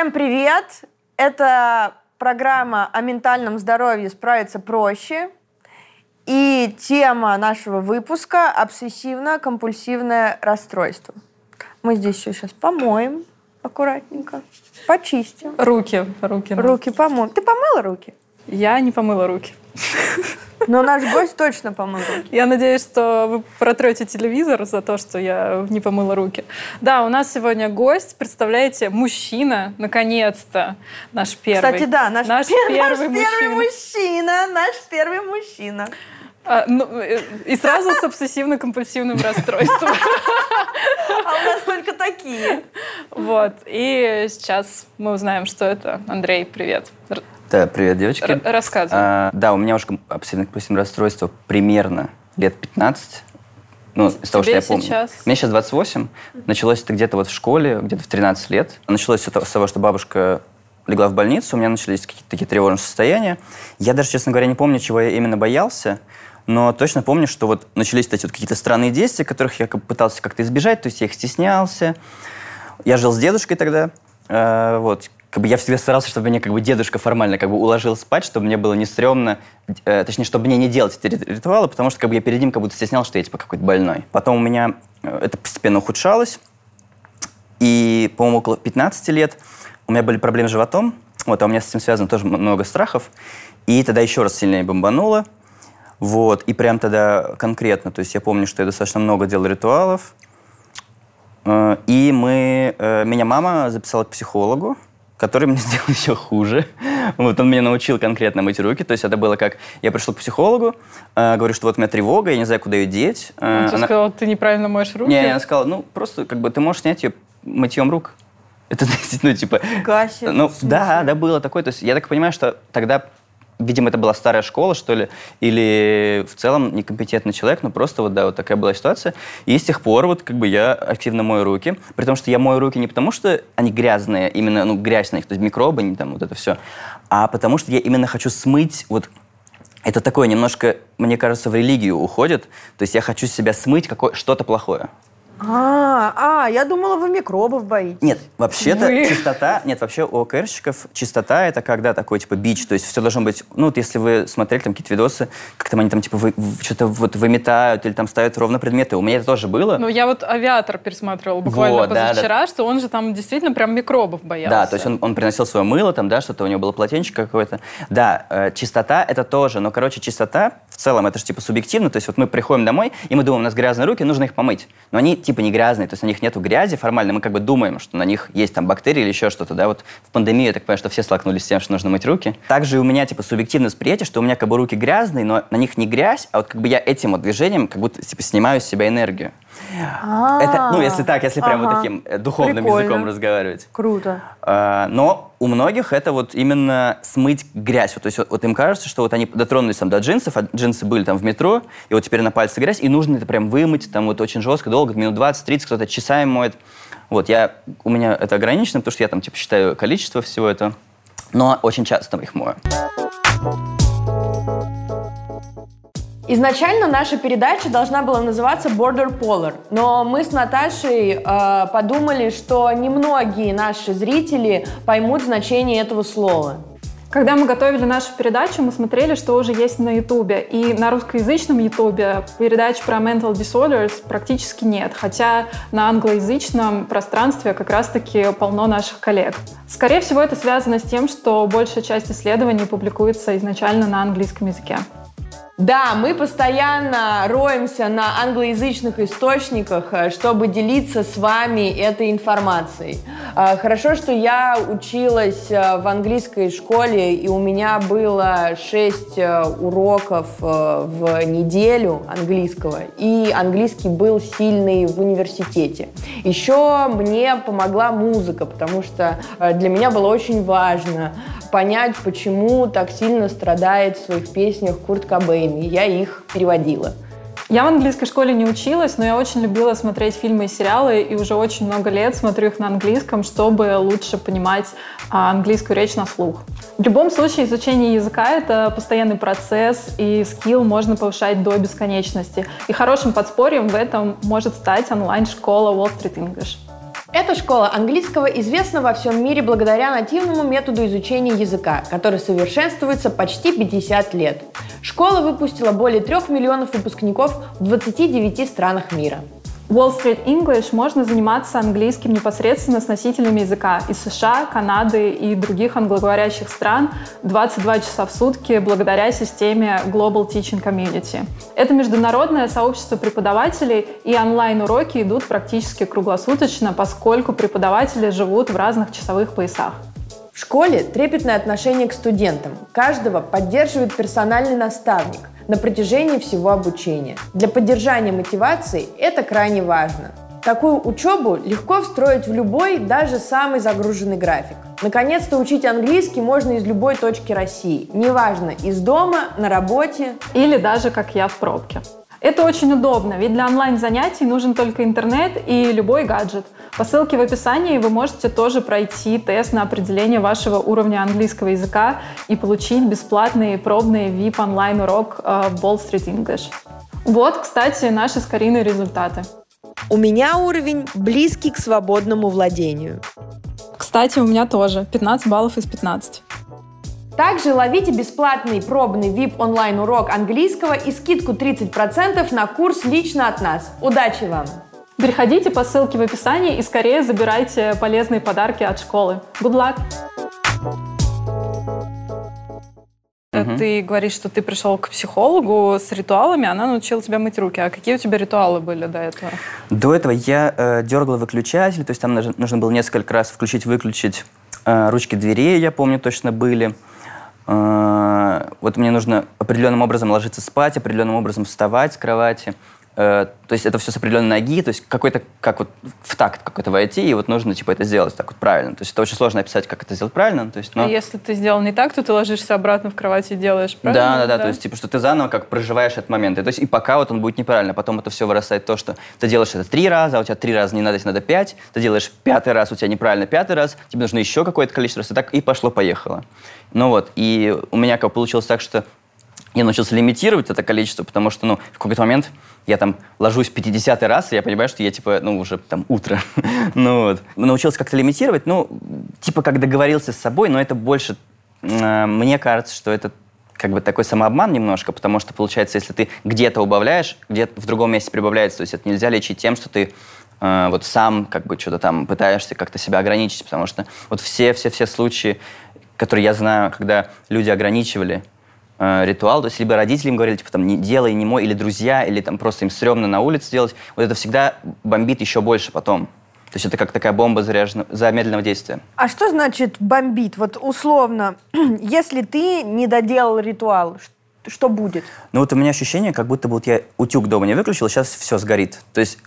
Всем привет! Это программа о ментальном здоровье «Справиться проще». И тема нашего выпуска – обсессивно-компульсивное расстройство. Мы здесь все сейчас помоем аккуратненько, почистим. Руки, руки. Руки помоем. Ты помыла руки? Я не помыла руки. Но наш гость точно помыл руки. Я надеюсь, что вы протрете телевизор за то, что я не помыла руки. Да, у нас сегодня гость, представляете, мужчина, наконец-то, наш первый. Кстати, да, наш, наш, пер- первый, наш мужчина. первый мужчина. Наш первый мужчина. А, ну, э, и сразу с обсессивно-компульсивным расстройством. А у нас только такие. Вот. И сейчас мы узнаем, что это. Андрей, привет. Да, привет, девочки. Р- рассказывай. А, да, у меня уже обсессивно-компульсивное расстройство примерно лет 15. Ну, из того, что я помню. Сейчас? Мне сейчас 28. Началось это где-то вот в школе, где-то в 13 лет. Началось все с того, что бабушка легла в больницу, у меня начались какие-то такие тревожные состояния. Я даже, честно говоря, не помню, чего я именно боялся, но точно помню, что вот начались эти вот какие-то странные действия, которых я пытался как-то избежать, то есть я их стеснялся. Я жил с дедушкой тогда, э, вот, как бы я всегда старался, чтобы меня как бы дедушка формально как бы уложил спать, чтобы мне было не стрёмно, э, точнее, чтобы мне не делать эти ритуалы, потому что как бы я перед ним как будто стеснял, что я типа какой-то больной. Потом у меня э, это постепенно ухудшалось, и, по-моему, около 15 лет у меня были проблемы с животом, вот, а у меня с этим связано тоже много страхов, и тогда еще раз сильнее бомбануло, вот, и прям тогда конкретно, то есть я помню, что я достаточно много делал ритуалов, э, и мы, э, меня мама записала к психологу, который мне сделал еще хуже. Вот он меня научил конкретно мыть руки. То есть это было как... Я пришел к психологу, э, говорю, что вот у меня тревога, я не знаю, куда ее деть. Э, он тебе она... сказал, ты неправильно моешь руки? Не, она сказала, ну, просто как бы ты можешь снять ее мытьем рук. Это, ну, типа... Гаси, ну, да, да, было такое. То есть я так понимаю, что тогда видимо, это была старая школа, что ли, или в целом некомпетентный человек, но просто вот, да, вот такая была ситуация. И с тех пор вот как бы я активно мою руки, при том, что я мою руки не потому, что они грязные, именно, ну, грязь на них, то есть микробы, не там вот это все, а потому что я именно хочу смыть вот это такое немножко, мне кажется, в религию уходит. То есть я хочу себя смыть какое что-то плохое. А, а, я думала, вы микробов боитесь. Нет, вообще-то вы... чистота, нет, вообще у ОКРщиков чистота это когда такой типа бич, то есть все должно быть, ну вот если вы смотрели там какие-то видосы, как там они там типа вы, что-то вот выметают или там ставят ровно предметы, у меня это тоже было. Ну я вот авиатор пересматривал буквально вот, позавчера, да, да. что он же там действительно прям микробов боялся. Да, то есть он, он приносил свое мыло там, да, что-то у него было полотенчик какое-то. Да, э, чистота это тоже, но короче чистота в целом это же типа субъективно, то есть вот мы приходим домой и мы думаем, у нас грязные руки, нужно их помыть, но они типа не грязные, то есть на них нету грязи формально, мы как бы думаем, что на них есть там бактерии или еще что-то, да, вот в пандемию я так понимаю, что все столкнулись с тем, что нужно мыть руки. Также у меня типа субъективное восприятие, что у меня как бы руки грязные, но на них не грязь, а вот как бы я этим вот движением как будто типа снимаю с себя энергию. А. Это, ну, если так, если прям вот таким э, духовным языком разговаривать. Круто. А, но у многих это вот именно смыть грязь. Вот, то есть вот, вот им кажется, что вот они дотронулись там до джинсов, а джинсы были там в метро, и вот теперь на пальце грязь, и нужно это прям вымыть там вот очень жестко, долго, минут 20-30, кто-то часами моет. Вот, я, у меня это ограничено, потому что я там типа считаю количество всего этого, но очень часто их мою. Изначально наша передача должна была называться Border Polar, но мы с Наташей э, подумали, что немногие наши зрители поймут значение этого слова. Когда мы готовили нашу передачу, мы смотрели, что уже есть на Ютубе. И на русскоязычном Ютубе передач про mental disorders практически нет. Хотя на англоязычном пространстве как раз-таки полно наших коллег. Скорее всего, это связано с тем, что большая часть исследований публикуется изначально на английском языке. Да, мы постоянно роемся на англоязычных источниках, э, чтобы делиться с вами этой информацией. Э, хорошо, что я училась э, в английской школе, и у меня было 6 уроков в неделю английского, и английский был сильный в университете. Еще мне помогла музыка, потому что для меня было очень важно понять, почему так сильно страдает в своих песнях Курт Кобейн, и я их переводила. Я в английской школе не училась, но я очень любила смотреть фильмы и сериалы, и уже очень много лет смотрю их на английском, чтобы лучше понимать а, английскую речь на слух. В любом случае, изучение языка — это постоянный процесс, и скилл можно повышать до бесконечности. И хорошим подспорьем в этом может стать онлайн-школа Wall Street English. Эта школа английского известна во всем мире благодаря нативному методу изучения языка, который совершенствуется почти 50 лет. Школа выпустила более 3 миллионов выпускников в 29 странах мира. Wall Street English можно заниматься английским непосредственно с носителями языка из США, Канады и других англоговорящих стран 22 часа в сутки благодаря системе Global Teaching Community. Это международное сообщество преподавателей, и онлайн-уроки идут практически круглосуточно, поскольку преподаватели живут в разных часовых поясах. В школе трепетное отношение к студентам. Каждого поддерживает персональный наставник – на протяжении всего обучения. Для поддержания мотивации это крайне важно. Такую учебу легко встроить в любой, даже самый загруженный график. Наконец-то учить английский можно из любой точки России. Неважно, из дома, на работе. Или даже, как я, в пробке. Это очень удобно, ведь для онлайн-занятий нужен только интернет и любой гаджет. По ссылке в описании вы можете тоже пройти тест на определение вашего уровня английского языка и получить бесплатный пробный VIP онлайн-урок Wall Street English. Вот, кстати, наши с Кариной результаты. У меня уровень близкий к свободному владению. Кстати, у меня тоже 15 баллов из 15. Также ловите бесплатный пробный VIP онлайн-урок английского и скидку 30% на курс лично от нас. Удачи вам! Переходите по ссылке в описании и скорее забирайте полезные подарки от школы. Good luck! Угу. Ты говоришь, что ты пришел к психологу с ритуалами, она научила тебя мыть руки. А какие у тебя ритуалы были до этого? До этого я э, дергал выключатель, то есть там нужно было несколько раз включить-выключить э, ручки дверей, я помню, точно были. Э, вот мне нужно определенным образом ложиться спать, определенным образом вставать с кровати. Э, то есть это все с определенной ноги, то есть какой-то, как вот в такт какой-то войти, и вот нужно, типа, это сделать так вот правильно. То есть это очень сложно описать, как это сделать правильно. То есть, но... А если ты сделал не так, то ты ложишься обратно в кровать и делаешь правильно? Да, да, да, да. То есть, типа, что ты заново как проживаешь этот момент. И, то есть и пока вот он будет неправильно, потом это все вырастает то, что ты делаешь это три раза, а у тебя три раза не надо, если надо пять, ты делаешь пятый раз, у тебя неправильно пятый раз, тебе нужно еще какое-то количество раз, и так и пошло-поехало. Ну вот, и у меня как получилось так, что я научился лимитировать это количество, потому что, ну, в какой-то момент я там ложусь 50 раз, и я понимаю, что я, типа, ну, уже там утро. ну, вот. Научился как-то лимитировать, ну, типа, как договорился с собой, но это больше, э, мне кажется, что это как бы такой самообман немножко, потому что, получается, если ты где-то убавляешь, где-то в другом месте прибавляется, то есть это нельзя лечить тем, что ты э, вот сам как бы что-то там пытаешься как-то себя ограничить, потому что вот все-все-все случаи, которые я знаю, когда люди ограничивали э, ритуал, то есть либо родители им говорили, типа, там, не делай, не мой, или друзья, или там просто им стрёмно на улице делать, вот это всегда бомбит еще больше потом. То есть это как такая бомба заряжена, замедленного действия. А что значит бомбит? Вот условно, если ты не доделал ритуал, что будет? Ну вот у меня ощущение, как будто бы вот я утюг дома не выключил, сейчас все сгорит. То есть,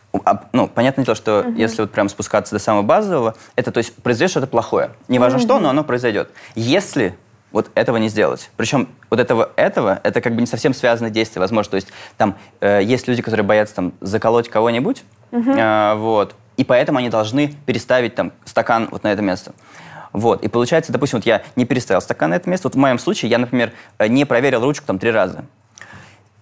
ну, понятное дело, что угу. если вот прям спускаться до самого базового, это, то есть, произойдет что-то плохое. Неважно угу. что, но оно произойдет. Если вот этого не сделать. Причем вот этого, этого, это как бы не совсем связанные действия, возможно. То есть там э, есть люди, которые боятся там заколоть кого-нибудь, угу. э, вот, и поэтому они должны переставить там стакан вот на это место. Вот, и получается, допустим, вот я не переставил стакан на это место. Вот в моем случае я, например, э, не проверил ручку там три раза.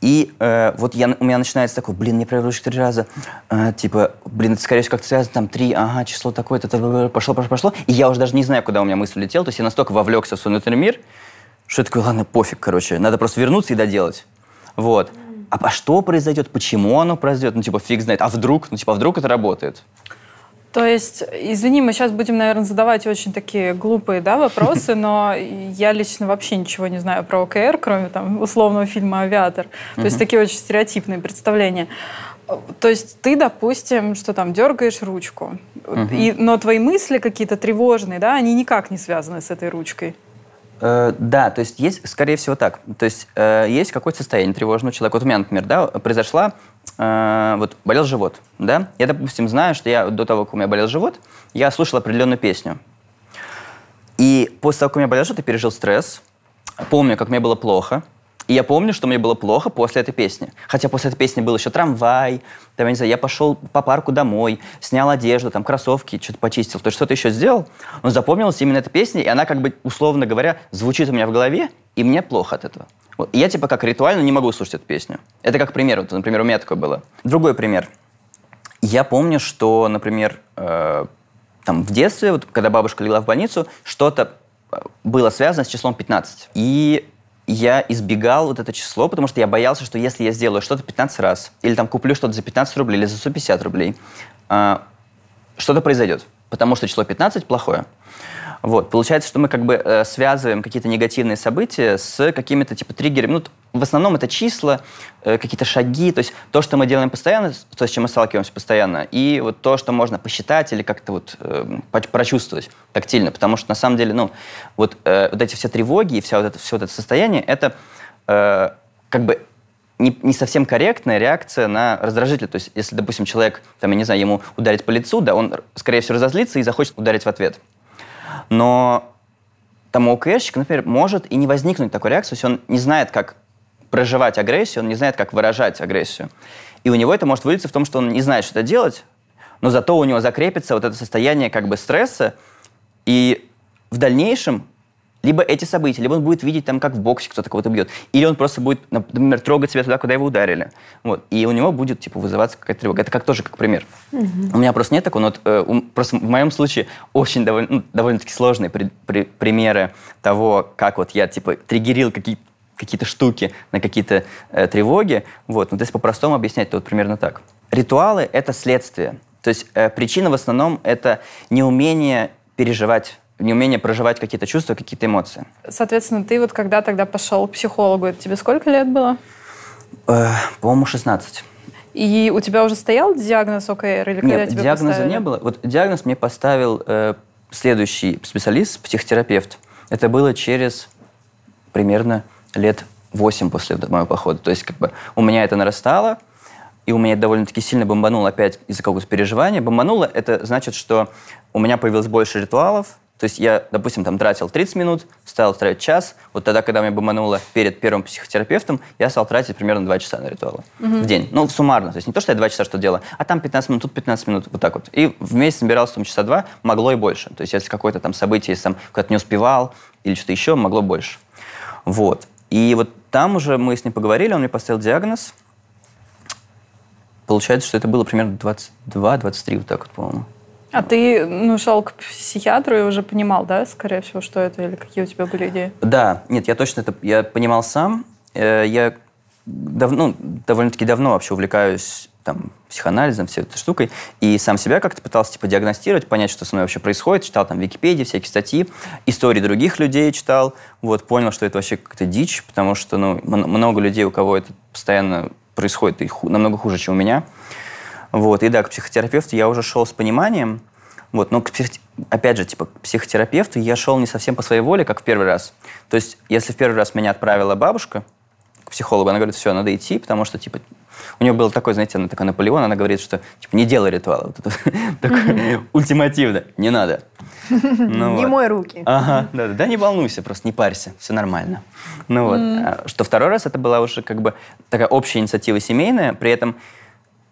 И э, вот я, у меня начинается такой, блин, не ручку три раза. Э, типа, блин, это, скорее всего, как-то связано, там, три, ага, число такое-то, пошло, пошло, пошло. И я уже даже не знаю, куда у меня мысль летела. То есть я настолько вовлекся в свой внутренний мир, что я такой, ладно, пофиг, короче, надо просто вернуться и доделать. Вот. А, а что произойдет, почему оно произойдет? Ну, типа, фиг знает. А вдруг? Ну, типа, а вдруг это работает? То есть, извини, мы сейчас будем, наверное, задавать очень такие глупые да, вопросы, но я лично вообще ничего не знаю про ОКР, кроме там условного фильма «Авиатор». То есть такие очень стереотипные представления. То есть ты, допустим, что там дергаешь ручку, и, но твои мысли какие-то тревожные, да, они никак не связаны с этой ручкой. Э, да, то есть есть, скорее всего, так. То есть э, есть какое-то состояние тревожного человека. Вот у меня, например, да, произошла э, вот болел живот, да, я, допустим, знаю, что я до того, как у меня болел живот, я слушал определенную песню. И после того, как у меня болел живот, я пережил стресс, помню, как мне было плохо, и я помню, что мне было плохо после этой песни. Хотя после этой песни был еще трамвай, там, я не знаю, я пошел по парку домой, снял одежду, там, кроссовки, что-то почистил, то есть что-то еще сделал. Но запомнилась именно эта песня, и она, как бы, условно говоря, звучит у меня в голове, и мне плохо от этого. Вот. И я типа как ритуально не могу слушать эту песню. Это как пример. Вот, например, у меня такое было. Другой пример. Я помню, что, например, э, там в детстве, вот, когда бабушка легла в больницу, что-то э, было связано с числом 15. И я избегал вот это число, потому что я боялся, что если я сделаю что-то 15 раз, или там куплю что-то за 15 рублей, или за 150 рублей, а, что-то произойдет. Потому что число 15 плохое. Вот. Получается, что мы как бы э, связываем какие-то негативные события с какими-то типа триггерами. Ну, в основном это числа, э, какие-то шаги, то есть то, что мы делаем постоянно, то, с чем мы сталкиваемся постоянно, и вот то, что можно посчитать или как-то вот э, прочувствовать тактильно, потому что на самом деле, ну, вот, э, вот эти все тревоги и вся вот это, все вот это состояние, это э, как бы не, не совсем корректная реакция на раздражитель. То есть, если, допустим, человек, там, я не знаю, ему ударить по лицу, да, он, скорее всего, разозлится и захочет ударить в ответ. Но там у ОКРщика, например, может и не возникнуть такой реакции, если он не знает, как проживать агрессию, он не знает, как выражать агрессию. И у него это может вылиться в том, что он не знает, что делать, но зато у него закрепится вот это состояние как бы стресса, и в дальнейшем либо эти события, либо он будет видеть там, как в боксе кто-то кого-то бьет, или он просто будет, например, трогать себя туда, куда его ударили. Вот. И у него будет, типа, вызываться какая-то тревога. Это как тоже как пример. Угу. У меня просто нет такого, но вот, э, у, просто в моем случае очень довольно, ну, довольно-таки сложные при, при, примеры того, как вот я, типа, триггерил какие-то какие-то штуки на какие-то э, тревоги. Вот. Но если по-простому объяснять, то вот примерно так. Ритуалы — это следствие. То есть э, причина в основном — это неумение переживать неумение проживать какие-то чувства, какие-то эмоции. Соответственно, ты вот когда тогда пошел к психологу, это тебе сколько лет было? Э, по-моему, 16. И у тебя уже стоял диагноз ОКР? Или Нет, тебя диагноза поставили? не было. Вот диагноз мне поставил э, следующий специалист, психотерапевт. Это было через примерно лет 8 после моего похода. То есть как бы у меня это нарастало, и у меня это довольно-таки сильно бомбануло опять из-за какого-то переживания. Бомбануло – это значит, что у меня появилось больше ритуалов, то есть я, допустим, там тратил 30 минут, стал тратить час. Вот тогда, когда меня бомануло перед первым психотерапевтом, я стал тратить примерно 2 часа на ритуалы угу. в день. Ну, суммарно. То есть не то, что я 2 часа что делаю, а там 15 минут, тут 15 минут, вот так вот. И в месяц набирался там часа 2, могло и больше. То есть если какое-то там событие, если там куда-то не успевал или что-то еще, могло больше. Вот. И вот там уже мы с ним поговорили, он мне поставил диагноз. Получается, что это было примерно 22-23, вот так вот, по-моему. А ты ну, шел к психиатру и уже понимал, да, скорее всего, что это или какие у тебя были идеи? Да, нет, я точно это я понимал сам. Э, я давно, ну, довольно-таки давно вообще увлекаюсь там, психоанализом, всей этой штукой, и сам себя как-то пытался типа диагностировать, понять, что со мной вообще происходит, читал там Википедии, всякие статьи, истории других людей читал, вот, понял, что это вообще какая-то дичь, потому что, ну, много людей, у кого это постоянно происходит, и ху- намного хуже, чем у меня, вот, и да, к психотерапевту я уже шел с пониманием, вот, но к псих... опять же, типа, к психотерапевту я шел не совсем по своей воле, как в первый раз. То есть, если в первый раз меня отправила бабушка к психологу, она говорит, все, надо идти, потому что, типа, у нее был такой, знаете, она такой Наполеон, она говорит, что, типа, не делай ритуала. Вот это, такой, ультимативно, не надо. Ну, не мой руки. Ага, да, да, да, не волнуйся, просто не парься, все нормально. Ну вот, а что второй раз это была уже как бы такая общая инициатива семейная, при этом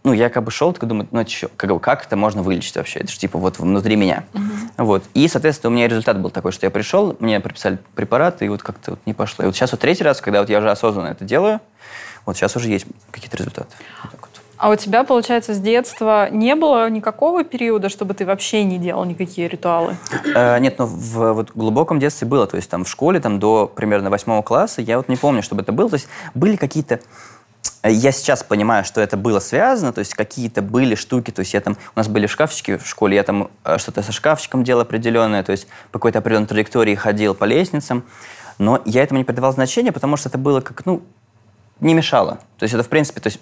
ну, я как бы шел, такой думаю, ну, чё, как, бы, как это можно вылечить вообще? Это же типа вот внутри меня. Uh-huh. Вот. И, соответственно, у меня результат был такой, что я пришел, мне прописали препараты, и вот как-то вот не пошло. И вот сейчас вот третий раз, когда вот я уже осознанно это делаю, вот сейчас уже есть какие-то результаты. Вот вот. А у тебя, получается, с детства не было никакого периода, чтобы ты вообще не делал никакие ритуалы? Э, нет, но в вот, глубоком детстве было. То есть там в школе, там до примерно восьмого класса, я вот не помню, чтобы это было. То есть были какие-то я сейчас понимаю, что это было связано, то есть какие-то были штуки, то есть я там, у нас были шкафчики в школе, я там э, что-то со шкафчиком делал определенное, то есть по какой-то определенной траектории ходил по лестницам, но я этому не придавал значения, потому что это было как, ну, не мешало. То есть это, в принципе, то есть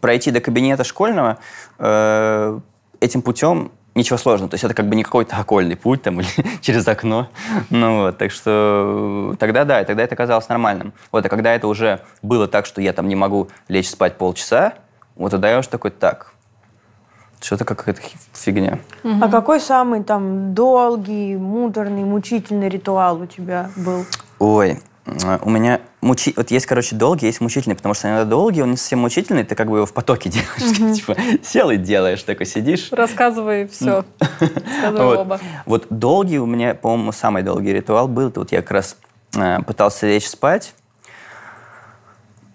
пройти до кабинета школьного э, этим путем ничего сложного. То есть это как бы не какой-то окольный путь там или через окно. Ну вот, так что тогда да, тогда это казалось нормальным. Вот, а когда это уже было так, что я там не могу лечь спать полчаса, вот тогда я уже такой, так, что-то какая-то фигня. А какой самый там долгий, муторный, мучительный ритуал у тебя был? Ой, у меня мучи... вот есть, короче, долгий, есть мучительный, потому что иногда долгий, он не совсем мучительный, ты как бы его в потоке делаешь. Угу. типа, сел и делаешь, такой сидишь. Рассказывай все. Рассказывай вот. оба. Вот долгий у меня, по-моему, самый долгий ритуал был. Это вот я как раз э, пытался лечь спать.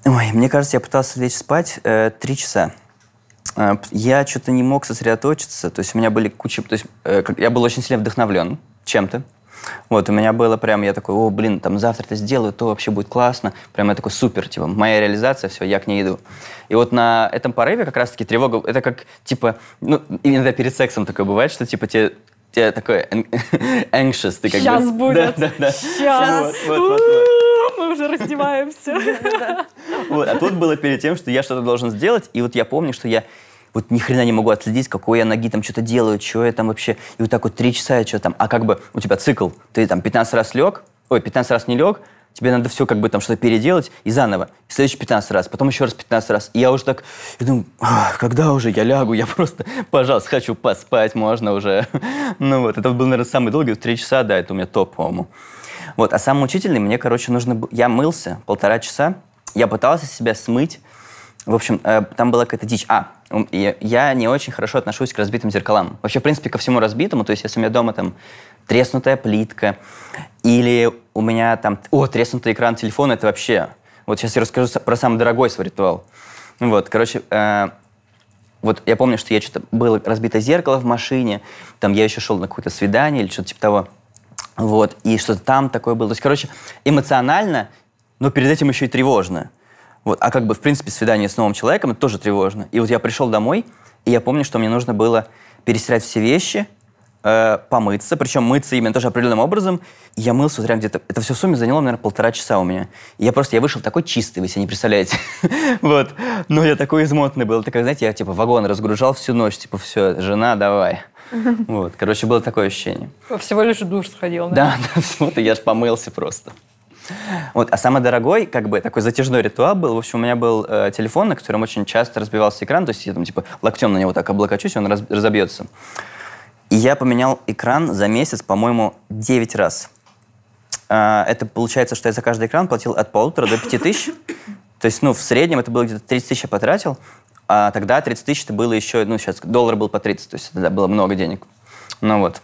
Ой, мне кажется, я пытался лечь спать э, три часа. А, Я что-то не мог сосредоточиться, то есть у меня были куча... То есть э, я был очень сильно вдохновлен чем-то. Вот, у меня было прям, я такой, о, блин, там завтра это сделаю, то вообще будет классно. Прям я такой, супер, типа, моя реализация, все, я к ней иду. И вот на этом порыве как раз-таки тревога, это как, типа, ну, иногда перед сексом такое бывает, что, типа, тебе тебе такой anxious, ты как Сейчас бы... будет. Да, да, да. Сейчас. Вот, вот, вот, вот. Мы уже раздеваемся. Вот, а тут было перед тем, что я что-то должен сделать, и вот я помню, что я вот ни хрена не могу отследить, какой я ноги там что-то делаю, что я там вообще, и вот так вот три часа я что там, а как бы у тебя цикл, ты там 15 раз лег, ой, 15 раз не лег, тебе надо все как бы там что-то переделать и заново, и следующий 15 раз, потом еще раз 15 раз, и я уже так, я думаю, «Ах, когда уже я лягу, я просто, пожалуйста, хочу поспать, можно уже, ну вот, это был, наверное, самый долгий, три часа, да, это у меня топ, по-моему. Вот, а самый мучительный, мне, короче, нужно... Я мылся полтора часа, я пытался себя смыть. В общем, э, там была какая-то дичь. А, я, не очень хорошо отношусь к разбитым зеркалам. Вообще, в принципе, ко всему разбитому. То есть, если у меня дома там треснутая плитка, или у меня там... О, треснутый экран телефона, это вообще... Вот сейчас я расскажу про самый дорогой свой ритуал. Вот, короче, э, вот я помню, что я что-то было разбито зеркало в машине, там я еще шел на какое-то свидание или что-то типа того. Вот, и что-то там такое было. То есть, короче, эмоционально, но перед этим еще и тревожно. Вот, а как бы, в принципе, свидание с новым человеком, это тоже тревожно. И вот я пришел домой, и я помню, что мне нужно было перестирать все вещи, э, помыться, причем мыться именно тоже определенным образом. И я мылся вот прям где-то... Это все в сумме заняло, наверное, полтора часа у меня. И я просто, я вышел такой чистый, вы себе не представляете. Вот. Но я такой измотанный был. Это как, знаете, я типа вагон разгружал всю ночь, типа, все, жена, давай. Вот. Короче, было такое ощущение. Всего лишь душ сходил. Да, да, вот, и я ж помылся просто. Вот, а самый дорогой, как бы, такой затяжной ритуал был. В общем, у меня был э, телефон, на котором очень часто разбивался экран, то есть я там, типа, локтем на него так облокочусь, он раз- разобьется. И я поменял экран за месяц, по-моему, 9 раз. А, это получается, что я за каждый экран платил от полутора до пяти тысяч. То есть, ну, в среднем это было где-то 30 тысяч я потратил, а тогда 30 тысяч это было еще, ну, сейчас доллар был по 30, то есть это да, было много денег. Ну вот.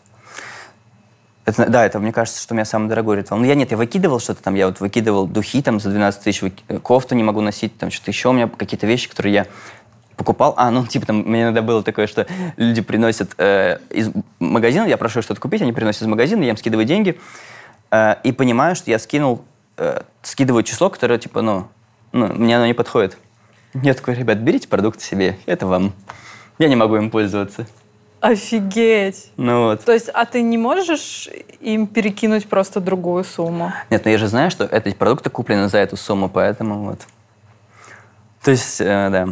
Это, да, это, мне кажется, что у меня самый дорогой ритуал. Ну, я нет, я выкидывал что-то там, я вот выкидывал духи там за 12 тысяч, выки- кофту не могу носить, там что-то еще у меня, какие-то вещи, которые я покупал. А, ну, типа, там, мне иногда было такое, что люди приносят э, из магазина, я прошу что-то купить, они приносят из магазина, я им скидываю деньги, э, и понимаю, что я скинул, э, скидываю число, которое, типа, ну, ну, мне оно не подходит. Я такой, ребят, берите продукты себе, это вам. Я не могу им пользоваться. Офигеть. Ну вот. То есть, а ты не можешь им перекинуть просто другую сумму? Нет, ну я же знаю, что эти продукты куплены за эту сумму, поэтому вот. То есть, э, да.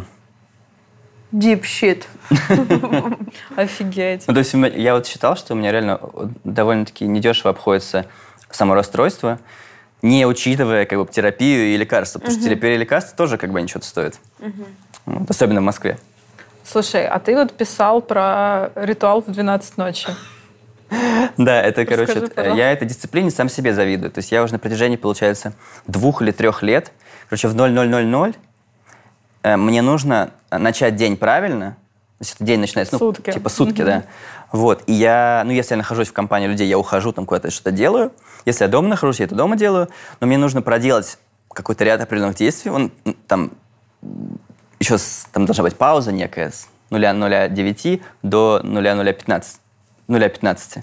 Deep shit. Офигеть. Ну, то есть я вот считал, что у меня реально довольно-таки недешево обходится само расстройство, не учитывая как бы терапию и лекарства. Потому что терапия и лекарства тоже как бы ничего стоит. Вот, особенно в Москве. Слушай, а ты вот писал про ритуал в 12 ночи. Да, это, короче, Расскажи, э, пожалуйста. я этой дисциплине сам себе завидую. То есть я уже на протяжении, получается, двух или трех лет, короче, в 0000 э, мне нужно начать день правильно, то есть день начинается, ну, типа сутки, да. Вот, и я, ну, если я нахожусь в компании людей, я ухожу, там куда-то что-то делаю. Если я дома нахожусь, я это дома делаю. Но мне нужно проделать какой-то ряд определенных действий. Он, там еще с- там должна быть пауза некая с 0.09 до 0.015. 0.15.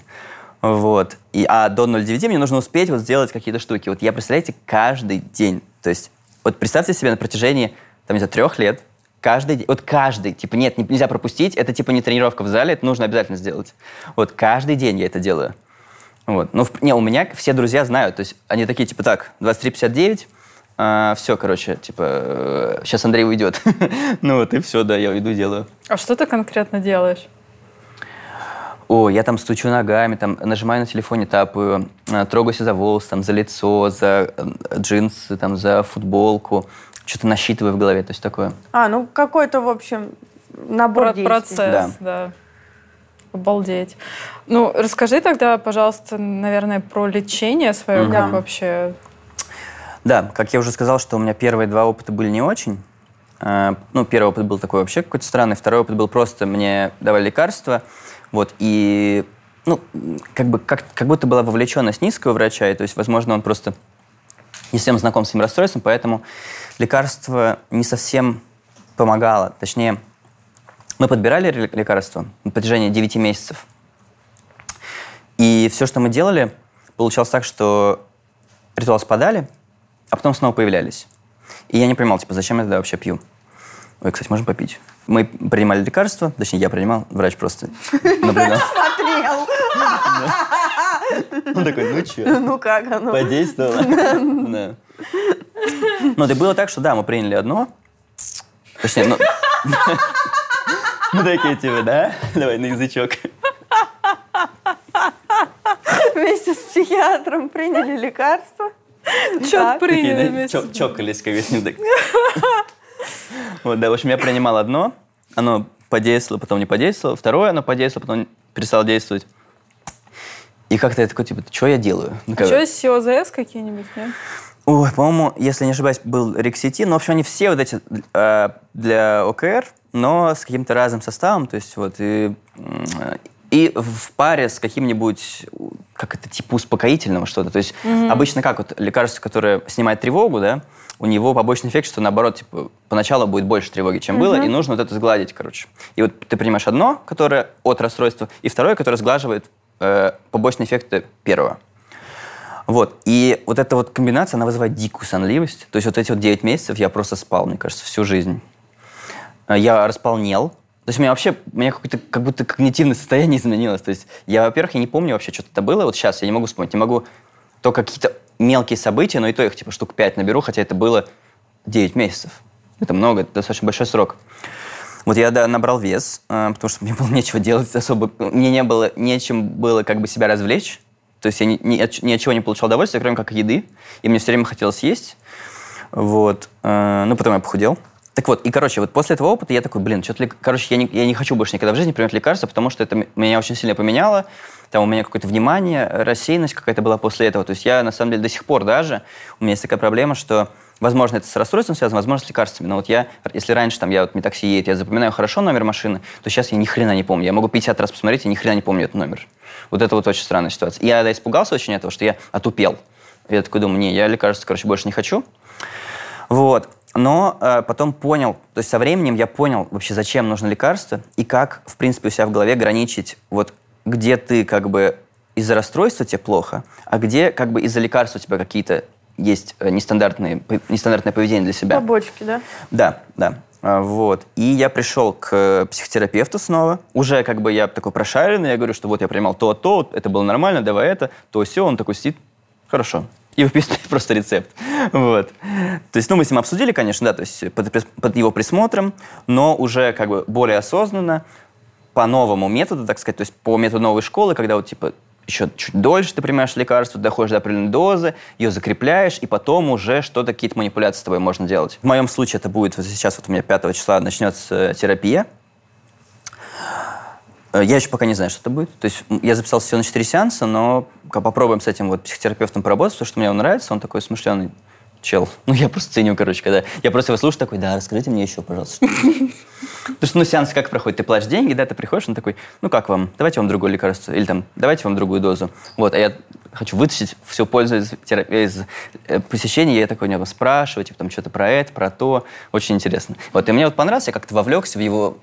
Вот. И, а до 0.9 мне нужно успеть вот сделать какие-то штуки. Вот я, представляете, каждый день. То есть, вот представьте себе на протяжении, там, не знаю, трех лет, каждый день, вот каждый, типа, нет, не- нельзя пропустить, это типа не тренировка в зале, это нужно обязательно сделать. Вот каждый день я это делаю. Вот. Но в- не, у меня все друзья знают, то есть они такие, типа, так, 23.59, все, короче, типа, сейчас Андрей уйдет. ну вот, и все, да, я иду делаю. А что ты конкретно делаешь? О, я там стучу ногами, там нажимаю на телефоне, тапаю, э, трогаюсь за волосы, там, за лицо, за э, джинсы, там, за футболку, что-то насчитываю в голове, то есть такое. А, ну какой-то, в общем, набор Про- действий. процесс, да. Обалдеть. Ну, расскажи тогда, пожалуйста, наверное, про лечение свое, Мгм. как вообще... Да, как я уже сказал, что у меня первые два опыта были не очень. Э, Ну, первый опыт был такой вообще какой-то странный, второй опыт был просто мне давали лекарства, вот, и, ну, как бы, как, как будто была вовлеченность низкая у врача, и, то есть, возможно, он просто не всем знаком с этим расстройством, поэтому лекарство не совсем помогало, точнее, Мы подбирали лекарства на протяжении 9 месяцев. И все, что мы делали, получалось так, что ритуал спадали, а потом снова появлялись. И я не понимал, типа, зачем я тогда вообще пью? Ой, кстати, можем попить? Мы принимали лекарства, точнее, я принимал, врач просто наблюдал. Смотрел. Он такой, ну что? Ну как оно? Подействовало. Да. Ну, это было так, что да, мы приняли одно. Точнее, ну... Мы такие, типа, да? Давай на язычок. Вместе с психиатром приняли лекарство. Такие, приняли чок- чокались, как так. Вот, да, в общем, я принимал одно, оно подействовало, потом не подействовало. Второе, оно подействовало, потом перестало действовать. И как-то я такой, типа, что я делаю? Ну, А что, СИОЗС какие-нибудь, нет? Ой, по-моему, если не ошибаюсь, был рекситин. Ну, в общем, они все вот эти э, для ОКР, но с каким-то разным составом. То есть вот и, и в паре с каким-нибудь, как это, типа успокоительного что-то. То есть обычно как вот лекарство, которое снимает тревогу, да, у него побочный эффект, что наоборот, типа, поначалу будет больше тревоги, чем было, и нужно вот это сгладить, короче. И вот ты принимаешь одно, которое от расстройства, и второе, которое сглаживает э, побочные эффекты первого. Вот. И вот эта вот комбинация, она вызывает дикую сонливость. То есть вот эти вот 9 месяцев я просто спал, мне кажется, всю жизнь. А, Я располнел. То есть у меня вообще, у меня какое-то как будто когнитивное состояние изменилось. То есть я, во-первых, я не помню вообще, что это было. Вот сейчас я не могу вспомнить. Не могу только какие-то мелкие события, но и то их типа штук 5 наберу, хотя это было 9 месяцев. Это много, это достаточно большой срок. Вот я да, набрал вес, э, потому что мне было нечего делать особо. Мне не было, нечем было как бы себя развлечь. То есть я ни, ни ни от чего не получал удовольствия, кроме как еды. И мне все время хотелось есть. Вот. Э, ну, потом я похудел. Так вот, и, короче, вот после этого опыта я такой, блин, что-то, короче, я не, я не хочу больше никогда в жизни принимать лекарства, потому что это меня очень сильно поменяло. Там у меня какое-то внимание, рассеянность какая-то была после этого. То есть я, на самом деле, до сих пор даже, у меня есть такая проблема, что, возможно, это с расстройством связано, возможно, с лекарствами. Но вот я, если раньше там я вот мне такси едет, я запоминаю хорошо номер машины, то сейчас я ни хрена не помню. Я могу 50 раз посмотреть, и ни хрена не помню этот номер. Вот это вот очень странная ситуация. И я да, испугался очень этого, что я отупел. Я такой думаю, не, я лекарства, короче, больше не хочу. Вот. Но э, потом понял, то есть со временем я понял вообще, зачем нужно лекарство и как, в принципе, у себя в голове ограничить, вот где ты как бы из-за расстройства тебе плохо, а где как бы из-за лекарства у тебя какие-то есть э, нестандартные, нестандартное поведение для себя. Побочки, да? Да, да. А, Вот. И я пришел к э, психотерапевту снова. Уже как бы я такой прошаренный, я говорю, что вот я принимал то, то, вот это было нормально, давай это, то, все. Он такой сидит, хорошо. И выписывает просто рецепт. Вот. То есть, ну, мы с ним обсудили, конечно, да, то есть под, под его присмотром, но уже как бы более осознанно, по новому методу, так сказать, то есть по методу новой школы, когда вот типа еще чуть дольше ты принимаешь лекарство, доходишь до определенной дозы, ее закрепляешь, и потом уже что-то, какие-то манипуляции с тобой можно делать. В моем случае это будет, вот сейчас вот у меня 5 числа начнется терапия. Э, Я еще пока не знаю, что это будет. То есть я записался всего на 4 сеанса, но попробуем с этим вот психотерапевтом поработать, потому что мне он нравится, он такой смышленый чел. Ну, я просто ценю, короче, когда... Я просто его слушаю, такой, да, расскажите мне еще, пожалуйста. Потому что, ну, сеанс как проходит? Ты платишь деньги, да, ты приходишь, он такой, ну, как вам? Давайте вам другое лекарство. Или там, давайте вам другую дозу. Вот, а я хочу вытащить всю пользу из, терапии, из э, посещения. Я такой у него спрашиваю, типа, там, что-то про это, про то. Очень интересно. Вот, и мне вот понравилось, я как-то вовлекся в его...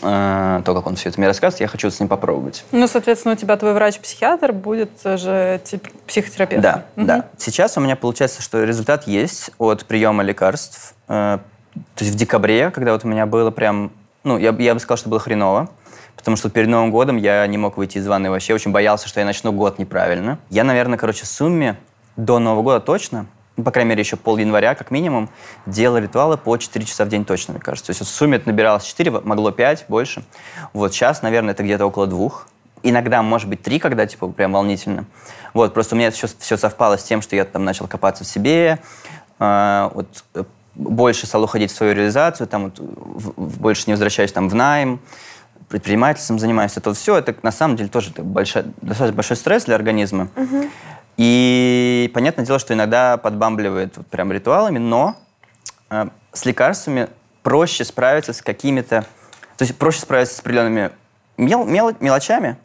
э, то, как он все это мне рассказывает, я хочу с ним попробовать. Ну, соответственно, у тебя твой врач-психиатр будет же тип- психотерапевт. Да, да. Сейчас у меня получается, что результат есть от приема лекарств. Э, То есть в декабре, когда вот у меня было прям... Ну, я, бы- я бы сказал, что было хреново. Потому что перед Новым годом я не мог выйти из ванной вообще. Очень боялся, что я начну год неправильно. Я, наверное, короче, в сумме до Нового года точно, по крайней мере, еще пол января, как минимум, делал ритуалы по 4 часа в день точно, мне кажется. То есть в сумме это набиралось 4, могло 5, больше. Вот сейчас, наверное, это где-то около двух. Иногда, может быть, три, когда, типа, прям волнительно. Вот, просто у меня это все, все совпало с тем, что я там начал копаться в себе, э, вот, больше стал уходить в свою реализацию, там, вот, в- в- больше не возвращаюсь там в найм, предпринимательством занимаюсь. Это вот все, это на самом деле тоже так большой, достаточно большой стресс для организма. И понятное дело, что иногда подбамбливает вот прям ритуалами, но э, с лекарствами проще справиться с какими-то... То есть проще справиться с определенными мел- мел- мелочами,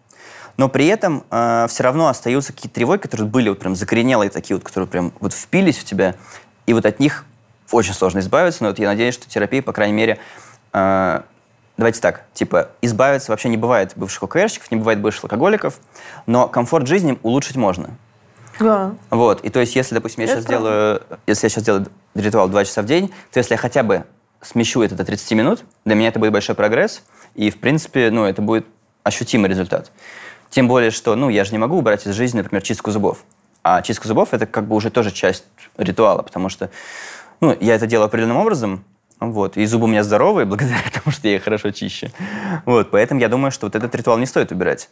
но при этом все равно остаются какие-то тревоги, которые были вот прям закоренелые такие вот, которые прям вот впились в тебя, и вот от них очень сложно избавиться, но вот я надеюсь, что терапия, по крайней мере, э, давайте так, типа, избавиться вообще не бывает бывших ОКРщиков, не бывает бывших алкоголиков, но комфорт жизни улучшить можно. Да. Вот, и то есть, если, допустим, я Это сейчас делаю, если я сейчас делаю ритуал 2 часа в день, то если я хотя бы смещу это до 30 минут, для меня это будет большой прогресс, и, в принципе, ну, это будет ощутимый результат. Тем более, что, ну, я же не могу убрать из жизни, например, чистку зубов. А чистка зубов – это как бы уже тоже часть ритуала, потому что, ну, я это делаю определенным образом, вот, и зубы у меня здоровые, благодаря тому, что я их хорошо чищу. Вот, поэтому я думаю, что вот этот ритуал не стоит убирать.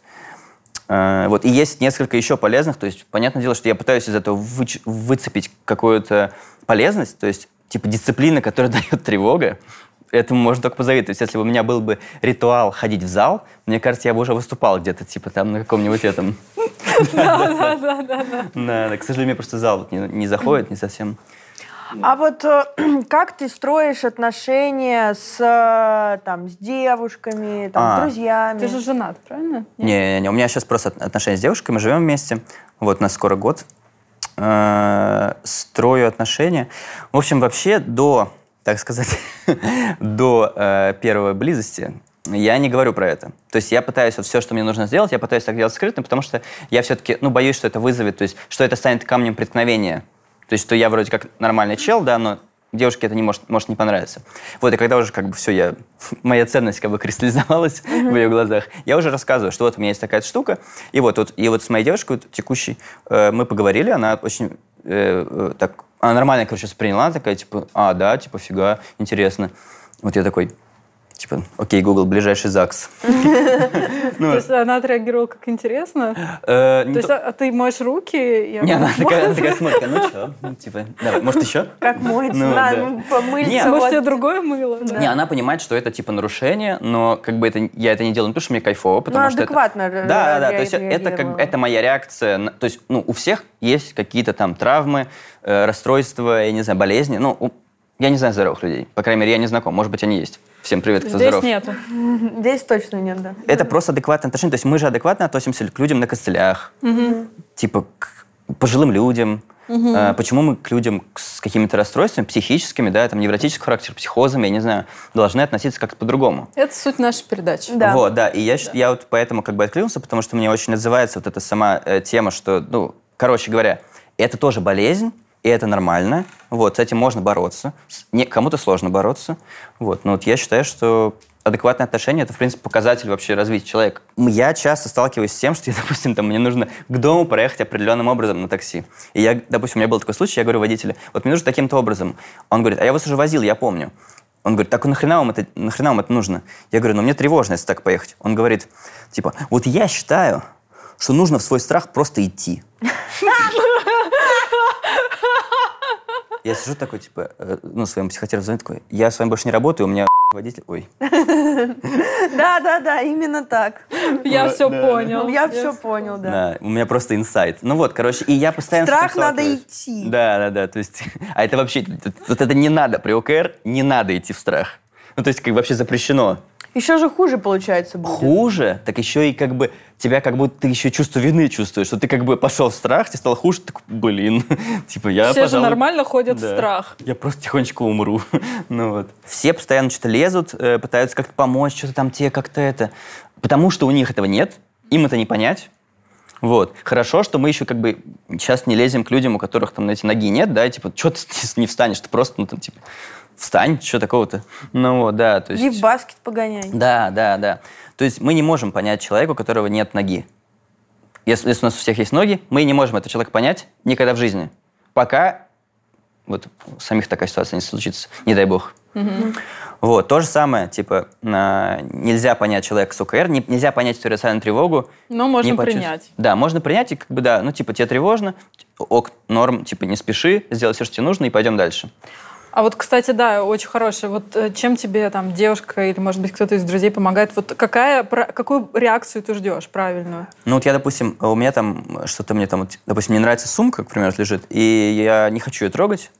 А, Вот. И есть несколько еще полезных. То есть, понятное дело, что я пытаюсь из этого выч- выцепить какую-то полезность, то есть, типа, дисциплина, которая дает тревога. Этому можно только позавидовать. То есть, если бы у меня был бы ритуал ходить в зал, мне кажется, я бы уже выступал где-то, типа, там, на каком-нибудь этом. Да, да, да, да. К сожалению, мне просто зал не заходит, не совсем. А вот э, как ты строишь отношения с, э, там, с девушками, там, А. с друзьями? Ты же женат, правильно? Нет? Не-не-не, у меня сейчас просто от- отношения с девушкой, мы живем вместе. Вот, у нас скоро год. Э, Строю отношения. В общем, вообще до, так сказать, до первой близости я не говорю про это. То есть я пытаюсь вот все, что мне нужно сделать, я пытаюсь так делать скрытно, потому что я все-таки, ну, боюсь, что это вызовет, то есть, что это станет камнем преткновения. То есть, что я вроде как нормальный чел, да, но девушке это не может, может не понравиться. Вот, и когда уже как бы все, я, моя ценность как бы кристаллизовалась в ее глазах, я уже рассказываю, что вот у меня есть такая штука, и вот, вот, и вот с моей девушкой вот, текущей э, мы поговорили, она очень э, э, так, она нормально, короче, восприняла, такая, типа, а, да, типа, фига, интересно. Вот я такой, типа, окей, Google, ближайший ЗАГС. Ну, То есть она отреагировала как интересно? э, То есть, а а ты моешь руки? Не, она такая, смотрит, ну что, ну, типа, давай, может еще? Как? Ну, Надо да. помыться. Не, Может, тебе другое мыло? Не, она понимает, что это типа нарушение, но как бы это я это не делаю, не потому что мне кайфово, потому Ну, что это- адекватно Да, да. То есть это как бы- это моя реакция. то есть ну у всех есть какие-то там травмы, э, расстройства, я не знаю, болезни. Ну я не знаю здоровых людей. По крайней мере, я не знаком. Может быть, они есть. Всем привет, кто Здесь здоров. нету. Здесь точно нет, да. Это просто адекватное отношение. То есть мы же адекватно относимся к людям на костылях, типа к пожилым людям. А, почему мы к людям с какими-то расстройствами психическими, да, там невротического характера, психозами, я не знаю, должны относиться как-то по-другому? Это суть нашей передачи. Да. Вот, да. И я, щ- я вот поэтому как бы откликнулся, потому что мне очень отзывается вот эта сама э, тема, что, ну, короче говоря, это тоже болезнь, и это нормально. Вот, с этим можно бороться. Не- кому-то сложно бороться. Вот, но вот я считаю, что адекватное отношение – это, в принципе, показатель вообще развития человека. Я часто сталкиваюсь с тем, что, я, допустим, там, мне нужно к дому проехать определенным образом на такси. И я, допустим, у меня был такой случай, я говорю водителю, вот мне нужно таким-то образом. Он говорит, а я вас уже возил, я помню. Он говорит, так нахрена вам это, нахрена вам это нужно? Я говорю, ну мне тревожно, если так поехать. Он говорит, типа, вот я считаю, что нужно в свой страх просто идти. Я сижу такой, типа, э, ну, своему психотерапевту звоню, такой, я с вами больше не работаю, у меня водитель... Ой. Да, да, да, именно так. Я все понял. Я все понял, да. У меня просто инсайт. Ну вот, короче, и я постоянно... Страх надо идти. Да, да, да, то есть... А это вообще... Вот это не надо, при ОКР не надо идти в страх. Ну, то есть, как вообще запрещено. Еще же хуже получается будет. хуже, так еще и как бы тебя как будто ты еще чувство вины чувствуешь, что ты как бы пошел в страх, тебе стало хуже, такой, блин, типа я, Все же пожалуй, нормально ходят да, в страх. Я просто тихонечко умру. ну вот. Все постоянно что-то лезут, э, пытаются как-то помочь, что-то там тебе как-то это. Потому что у них этого нет, им это не понять. Вот. Хорошо, что мы еще как бы сейчас не лезем к людям, у которых там, знаете, ноги нет, да, типа, что ты не встанешь, ты просто, ну, там, типа, встань, что такого-то. Ну вот, да, то есть... И в баскет погоняй. Да, да, да. То есть мы не можем понять человека, у которого нет ноги. Если, если у нас у всех есть ноги, мы не можем этого человека понять никогда в жизни. Пока вот у самих такая ситуация не случится, не дай бог. Вот, то же самое, типа, на- нельзя понять человека с ОКР, не- нельзя понять ситуационную тревогу. Но можно принять. Да, можно принять, и как бы, да, ну, типа, тебе тревожно, ок, норм, типа, не спеши, сделай все, что тебе нужно, и пойдем дальше. А вот, кстати, да, очень хороший. Вот э, чем тебе там девушка или, может быть, кто-то из друзей помогает? Вот какая, какую реакцию ты ждешь правильную? Ну вот я, допустим, у меня там что-то мне там, вот, допустим, мне нравится сумка, к примеру, лежит, и я не хочу ее трогать.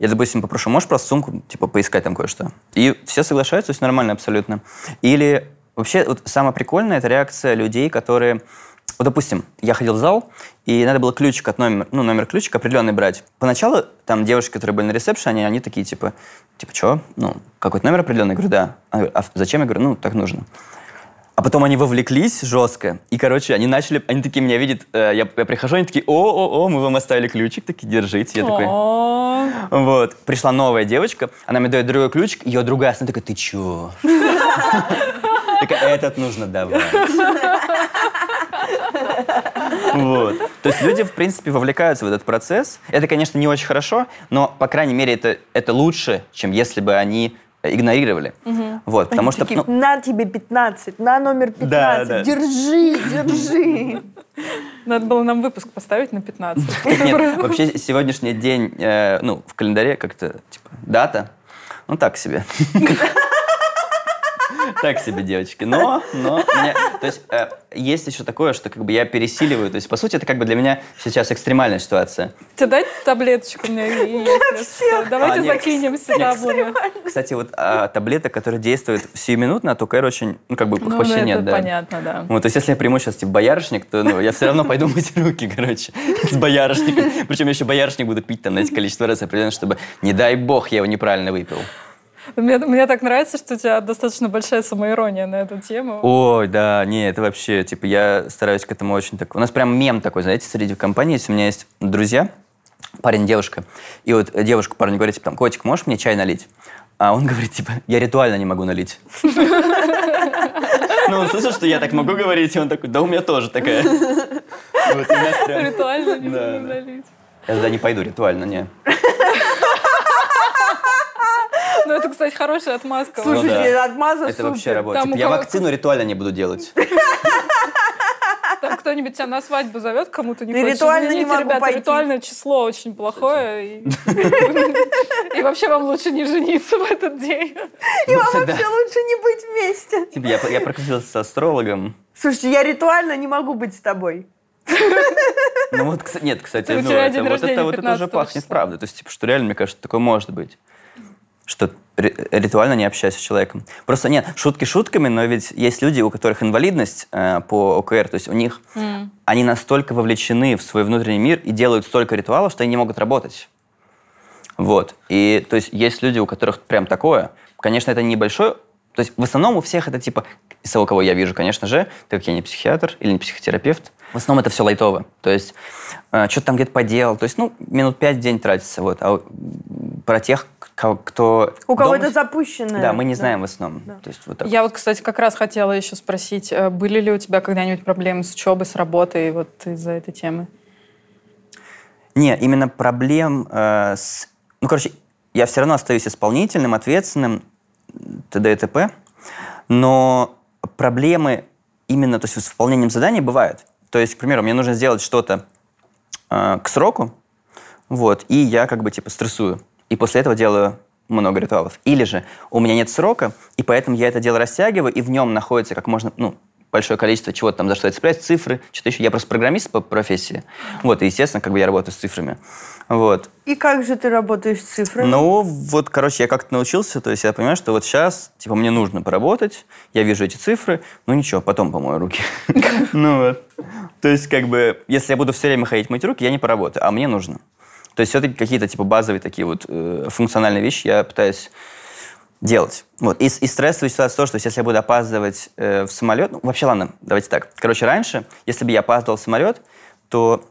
Я, допустим, попрошу, можешь просто сумку, типа, поискать там кое-что? И все соглашаются, то есть нормально абсолютно. Или вообще, вот самое прикольное, это реакция людей, которые вот, допустим, я ходил в зал, и надо было ключик от номера, ну, номер ключика определенный брать. Поначалу там девушки, которые были на ресепшене, они, они такие, типа, типа, что? Ну, какой-то номер определенный? Я говорю, да. А зачем? Я говорю, ну, так нужно. А потом они вовлеклись жестко, и, короче, они начали, они такие меня видят, э, я, я прихожу, они такие, о-о-о, мы вам оставили ключик, такие, держите. Я такой, вот. Пришла новая девочка, она мне дает другой ключик, ее другая, она такая, ты чё? Такая, этот нужно давать. Вот. То есть люди, в принципе, вовлекаются в этот процесс. Это, конечно, не очень хорошо, но, по крайней мере, это, это лучше, чем если бы они игнорировали. Угу. Вот, потому что... Такие, ну, на тебе 15, на номер 15, да, да. держи, держи. Надо было нам выпуск поставить на 15. Нет, вообще сегодняшний день, э, ну, в календаре как-то, типа, дата, ну, так себе. Так себе, девочки. Но, но, меня, то есть, э, есть еще такое, что как бы я пересиливаю. То есть, по сути, это как бы для меня сейчас экстремальная ситуация. Тебе дать таблеточку? Есть. Давайте а, закинем сюда. Кстати, вот а, таблеток, которые действуют сиюминутно, а только очень, ну, как бы, ну, почти нет, да. понятно, да. Вот, то есть, если я приму сейчас, типа, боярышник, то, ну, я все равно пойду мыть руки, короче, с боярышником. Причем я еще боярышник буду пить там на эти количество раз определенно, чтобы, не дай бог, я его неправильно выпил. Мне, мне так нравится, что у тебя достаточно большая самоирония на эту тему. Ой, да, не, это вообще, типа, я стараюсь к этому очень так... У нас прям мем такой, знаете, среди компании, если у меня есть друзья, парень, девушка, и вот девушка парень говорит, типа, там, котик, можешь мне чай налить? А он говорит, типа, я ритуально не могу налить. Ну, он слышал, что я так могу говорить, и он такой, да у меня тоже такая. Ритуально не могу налить. Я туда не пойду, ритуально, не. Ну, это, кстати, хорошая отмазка. Слушайте, ну, отмаза Это вообще работает. Типа, я вакцину ритуально не буду делать. Там кто-нибудь тебя на свадьбу зовет, кому-то не хочешь. ритуально не могу ребята, пойти. ритуальное число очень плохое. И вообще вам лучше не жениться в этот день. И вам вообще лучше не быть вместе. Типа, я, я прокатился с астрологом. Слушайте, я ритуально не могу быть с тобой. Ну вот, нет, кстати, ну, это, вот это вот это уже пахнет правдой. То есть, типа, что реально, мне кажется, такое может быть что ритуально не общаюсь с человеком. Просто нет, шутки шутками, но ведь есть люди, у которых инвалидность э, по ОКР, то есть у них mm. они настолько вовлечены в свой внутренний мир и делают столько ритуалов, что они не могут работать. Вот. И то есть есть люди, у которых прям такое. Конечно, это небольшой то есть в основном у всех это типа, из того, кого я вижу, конечно же, так как я не психиатр или не психотерапевт, в основном это все лайтово. То есть э, что-то там где-то поделал. То есть, ну, минут пять в день тратится. Вот. А про тех, кто... У кого это запущено. Да, мы не знаем да. в основном. Да. То есть, вот так. Я вот, кстати, как раз хотела еще спросить, э, были ли у тебя когда-нибудь проблемы с учебой, с работой вот из-за этой темы? Не, именно проблем э, с... Ну, короче, я все равно остаюсь исполнительным, ответственным, т.д. и т.п. Но проблемы именно то есть, с выполнением заданий бывают. То есть, к примеру, мне нужно сделать что-то э, к сроку, вот, и я как бы типа стрессую. И после этого делаю много ритуалов. Или же у меня нет срока, и поэтому я это дело растягиваю, и в нем находится как можно, ну, большое количество чего-то там, за что я цепляюсь, цифры, что-то еще. Я просто программист по профессии. Вот, и, естественно, как бы я работаю с цифрами. Вот. И как же ты работаешь с цифрами? Ну, вот, короче, я как-то научился, то есть я понимаю, что вот сейчас, типа, мне нужно поработать, я вижу эти цифры, ну ничего, потом помою руки. Ну вот. То есть, как бы, если я буду все время ходить мыть руки, я не поработаю, а мне нужно. То есть все-таки какие-то, типа, базовые такие вот э, функциональные вещи я пытаюсь делать. Вот. И, и стрессовая ситуация то, что если я буду опаздывать э, в самолет... Ну, вообще, ладно, давайте так. Короче, раньше, если бы я опаздывал в самолет, то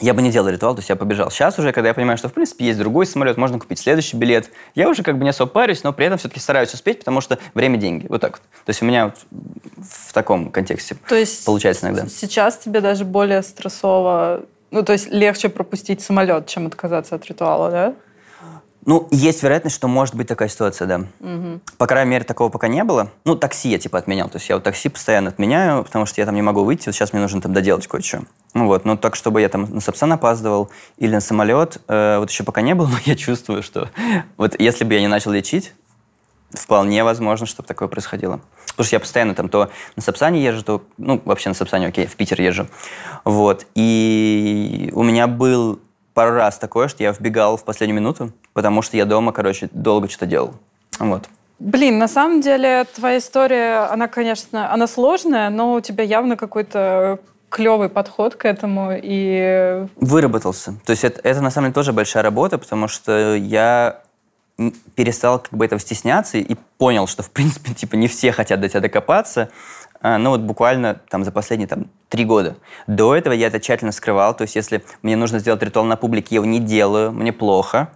я бы не делал ритуал, то есть я побежал. Сейчас уже, когда я понимаю, что, в принципе, есть другой самолет, можно купить следующий билет, я уже как бы не особо парюсь, но при этом все-таки стараюсь успеть, потому что время – деньги. Вот так вот. То есть у меня вот в таком контексте то есть получается иногда. сейчас тебе даже более стрессово, ну, то есть легче пропустить самолет, чем отказаться от ритуала, да? Ну, есть вероятность, что может быть такая ситуация, да. Угу. По крайней мере, такого пока не было. Ну, такси я типа отменял. То есть я вот такси постоянно отменяю, потому что я там не могу выйти. Вот сейчас мне нужно там доделать кое-что. Ну вот, но так, чтобы я там на Сапсан опаздывал или на самолет, э, вот еще пока не было, но я чувствую, что вот если бы я не начал лечить, вполне возможно, чтобы такое происходило. Потому что я постоянно там то на Сапсане езжу, то, ну, вообще на Сапсане, окей, в Питер езжу. Вот. И у меня был пару раз такое, что я вбегал в последнюю минуту, потому что я дома, короче, долго что-то делал. Вот. Блин, на самом деле твоя история, она, конечно, она сложная, но у тебя явно какой-то клевый подход к этому и... Выработался. То есть это, это на самом деле тоже большая работа, потому что я перестал как бы этого стесняться и понял, что, в принципе, типа не все хотят до тебя докопаться, ну вот буквально там за последние там три года. До этого я это тщательно скрывал, то есть если мне нужно сделать ритуал на публике, я его не делаю, мне плохо,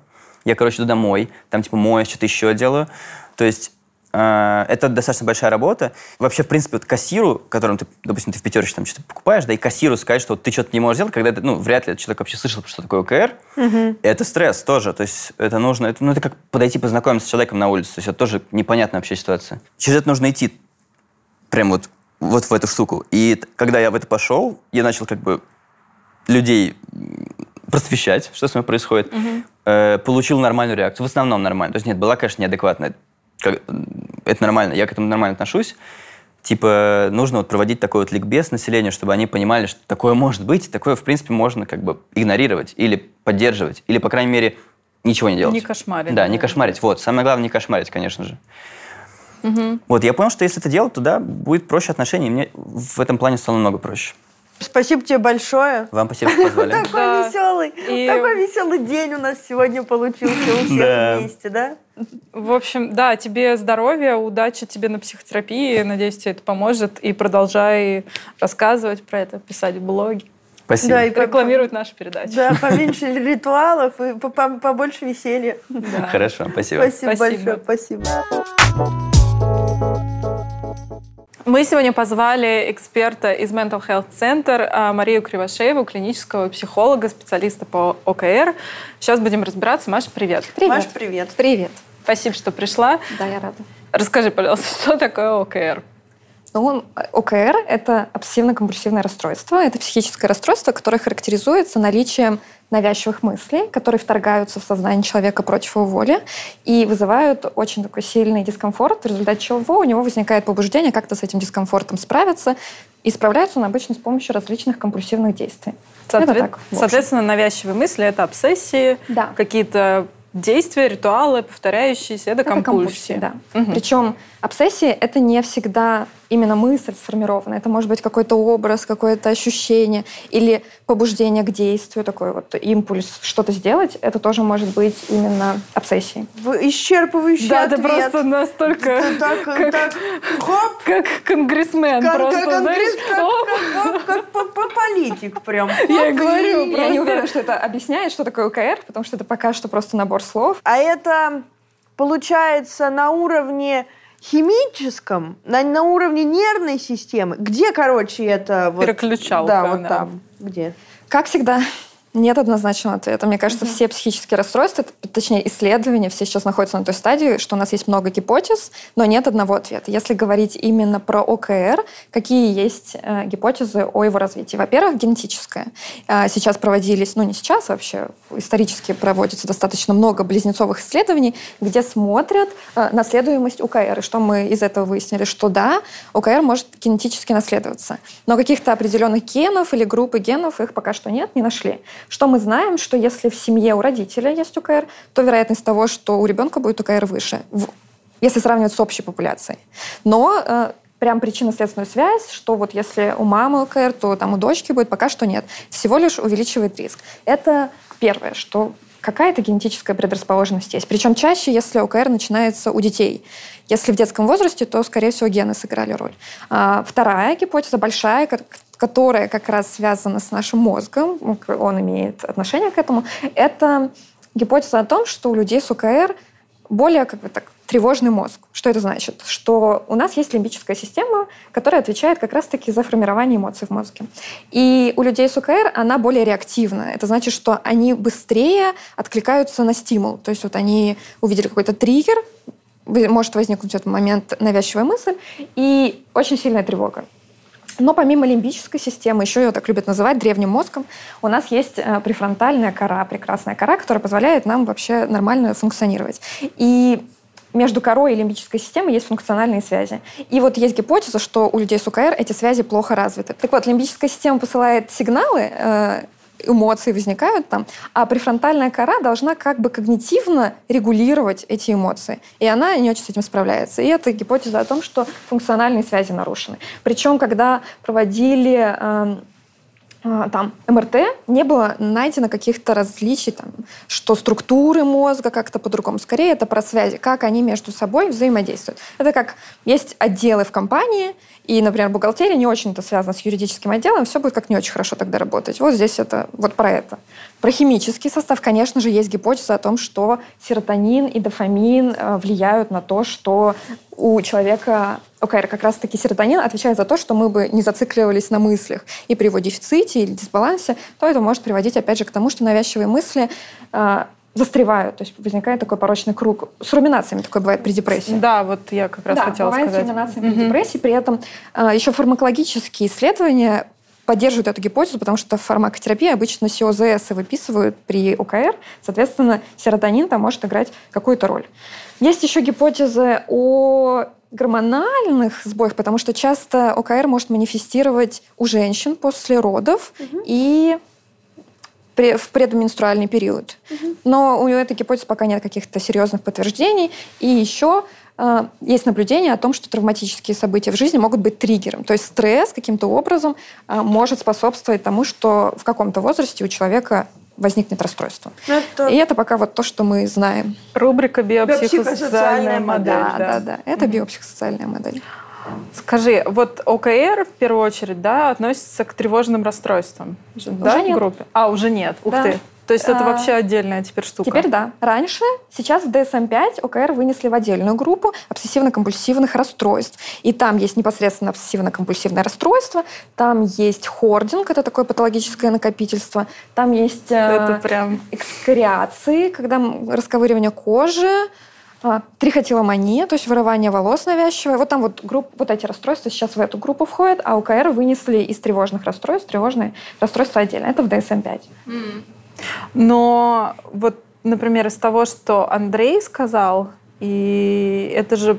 я, короче, иду домой, там типа моюсь, что-то еще делаю. То есть э, это достаточно большая работа. Вообще, в принципе, вот кассиру, которым ты, допустим, ты в пятерочке там что-то покупаешь, да, и кассиру сказать, что вот ты что-то не можешь сделать, когда это, ну, вряд ли человек вообще слышал, что такое ОКР, угу. это стресс тоже. То есть это нужно, это, ну, это как подойти познакомиться с человеком на улице. То есть это тоже непонятная вообще ситуация. Через это нужно идти прям вот, вот в эту штуку. И когда я в это пошел, я начал как бы людей просвещать, что с мной происходит. Угу. Э, получил нормальную реакцию. В основном нормально. То есть нет, была, конечно, неадекватная. Как, это нормально, я к этому нормально отношусь. Типа, нужно вот проводить такой вот ликбез населению, чтобы они понимали, что такое может быть, такое, в принципе, можно как бы игнорировать или поддерживать, или, по крайней мере, ничего не делать. Не кошмарить. Да, не кошмарить. Вот, самое главное, не кошмарить, конечно же. Угу. Вот, я понял, что если это делать, то да, будет проще отношения, и мне в этом плане стало намного проще. Спасибо тебе большое. Вам спасибо, что позвали. Такой веселый, такой веселый день у нас сегодня получился у всех вместе, да? В общем, да, тебе здоровья, удачи тебе на психотерапии. Надеюсь, тебе это поможет. И продолжай рассказывать про это, писать блоги. Спасибо. Да, и рекламировать нашу передачу. Да, поменьше ритуалов и побольше веселья. Хорошо, спасибо. Спасибо большое, спасибо. Мы сегодня позвали эксперта из Mental Health Center а, Марию Кривошееву, клинического психолога, специалиста по ОКР. Сейчас будем разбираться. Маша, привет. Привет. Маша, привет. Привет. Спасибо, что пришла. Да, я рада. Расскажи, пожалуйста, что такое ОКР? Ну, ОКР – это обсессивно-компульсивное расстройство. Это психическое расстройство, которое характеризуется наличием навязчивых мыслей, которые вторгаются в сознание человека против его воли и вызывают очень такой сильный дискомфорт, в результате чего у него возникает побуждение как-то с этим дискомфортом справиться, и справляется он обычно с помощью различных компульсивных действий. Соответ... так, Соответственно, навязчивые мысли — это обсессии, да. какие-то действия, ритуалы, повторяющиеся, это, это компульсии. компульсии да. угу. Причем обсессии — это не всегда именно мысль сформирована. Это может быть какой-то образ, какое-то ощущение или побуждение к действию, такой вот импульс что-то сделать. Это тоже может быть именно обсессией. Исчерпывающий да, ответ. Да, ты просто настолько... Так, как, так, хоп. Как конгрессмен как, просто, как, знаешь? Как, как, как, как политик прям. Я и говорю. Я не уверена, что это объясняет, что такое ОКР, потому что это пока что просто набор слов. А это получается на уровне химическом, на, на уровне нервной системы, где, короче, это... Вот, Переключалка. Да, вот там. Где? Как всегда, нет однозначного ответа. Мне кажется, все психические расстройства, точнее исследования, все сейчас находятся на той стадии, что у нас есть много гипотез, но нет одного ответа. Если говорить именно про ОКР, какие есть э, гипотезы о его развитии? Во-первых, генетическое. Э, сейчас проводились, ну не сейчас вообще, исторически проводится достаточно много близнецовых исследований, где смотрят э, наследуемость ОКР. И что мы из этого выяснили? Что да, ОКР может генетически наследоваться. Но каких-то определенных генов или группы генов их пока что нет, не нашли. Что мы знаем, что если в семье у родителя есть УКР, то вероятность того, что у ребенка будет УКР выше, если сравнивать с общей популяцией. Но э, прям причинно-следственную связь, что вот если у мамы УКР, то там у дочки будет, пока что нет. Всего лишь увеличивает риск. Это первое, что какая-то генетическая предрасположенность есть. Причем чаще, если ОКР начинается у детей. Если в детском возрасте, то, скорее всего, гены сыграли роль. А, вторая гипотеза большая, которая как раз связана с нашим мозгом, он имеет отношение к этому, это гипотеза о том, что у людей с УКР более как бы так тревожный мозг. Что это значит? Что у нас есть лимбическая система, которая отвечает как раз-таки за формирование эмоций в мозге. И у людей с УКР она более реактивна. Это значит, что они быстрее откликаются на стимул. То есть вот они увидели какой-то триггер, может возникнуть в этот момент навязчивая мысль и очень сильная тревога. Но помимо лимбической системы, еще ее так любят называть древним мозгом, у нас есть э, префронтальная кора, прекрасная кора, которая позволяет нам вообще нормально функционировать. И между корой и лимбической системой есть функциональные связи. И вот есть гипотеза, что у людей с УКР эти связи плохо развиты. Так вот, лимбическая система посылает сигналы э, эмоции возникают там, а префронтальная кора должна как бы когнитивно регулировать эти эмоции. И она не очень с этим справляется. И это гипотеза о том, что функциональные связи нарушены. Причем, когда проводили э, а, там МРТ не было найдено каких-то различий, там, что структуры мозга как-то по-другому. Скорее это про связи, как они между собой взаимодействуют. Это как есть отделы в компании, и, например, бухгалтерия не очень это связана с юридическим отделом, все будет как не очень хорошо тогда работать. Вот здесь это вот про это. Про химический состав, конечно же, есть гипотеза о том, что серотонин и дофамин э, влияют на то, что у человека ОКР как раз-таки серотонин отвечает за то, что мы бы не зацикливались на мыслях. И при его дефиците или дисбалансе, то это может приводить, опять же, к тому, что навязчивые мысли э, застревают, то есть возникает такой порочный круг. С руминациями такое бывает при депрессии. Да, вот я как раз да, хотела бывает сказать. с руминациями при депрессии. При этом э, еще фармакологические исследования поддерживают эту гипотезу, потому что в фармакотерапии обычно СИОЗС выписывают при ОКР, соответственно, серотонин там может играть какую-то роль. Есть еще гипотезы о гормональных сбоях, потому что часто ОКР может манифестировать у женщин после родов угу. и в предменструальный период. Угу. Но у этой гипотезы пока нет каких-то серьезных подтверждений. И еще есть наблюдение о том, что травматические события в жизни могут быть триггером. То есть стресс каким-то образом э, может способствовать тому, что в каком-то возрасте у человека возникнет расстройство. Это... И это пока вот то, что мы знаем. Рубрика биопсихосоциальная модель. Да, да, да. да. Это угу. биопсихосоциальная модель. Скажи, вот ОКР в первую очередь, да, относится к тревожным расстройствам, уже да, нет. в группе? А уже нет. Ух да. ты. То есть это а, вообще отдельная теперь штука? Теперь да. Раньше, сейчас в DSM-5 ОКР вынесли в отдельную группу обсессивно-компульсивных расстройств. И там есть непосредственно обсессивно-компульсивное расстройство, там есть хординг, это такое патологическое накопительство, там есть э, это прям... экскориации, когда расковыривание кожи, а, трихотиломания, то есть вырывание волос навязчивое. Вот там вот, групп, вот эти расстройства сейчас в эту группу входят, а УКР вынесли из тревожных расстройств тревожные расстройства отдельно. Это в DSM-5. Mm. Но вот, например, из того, что Андрей сказал, и это же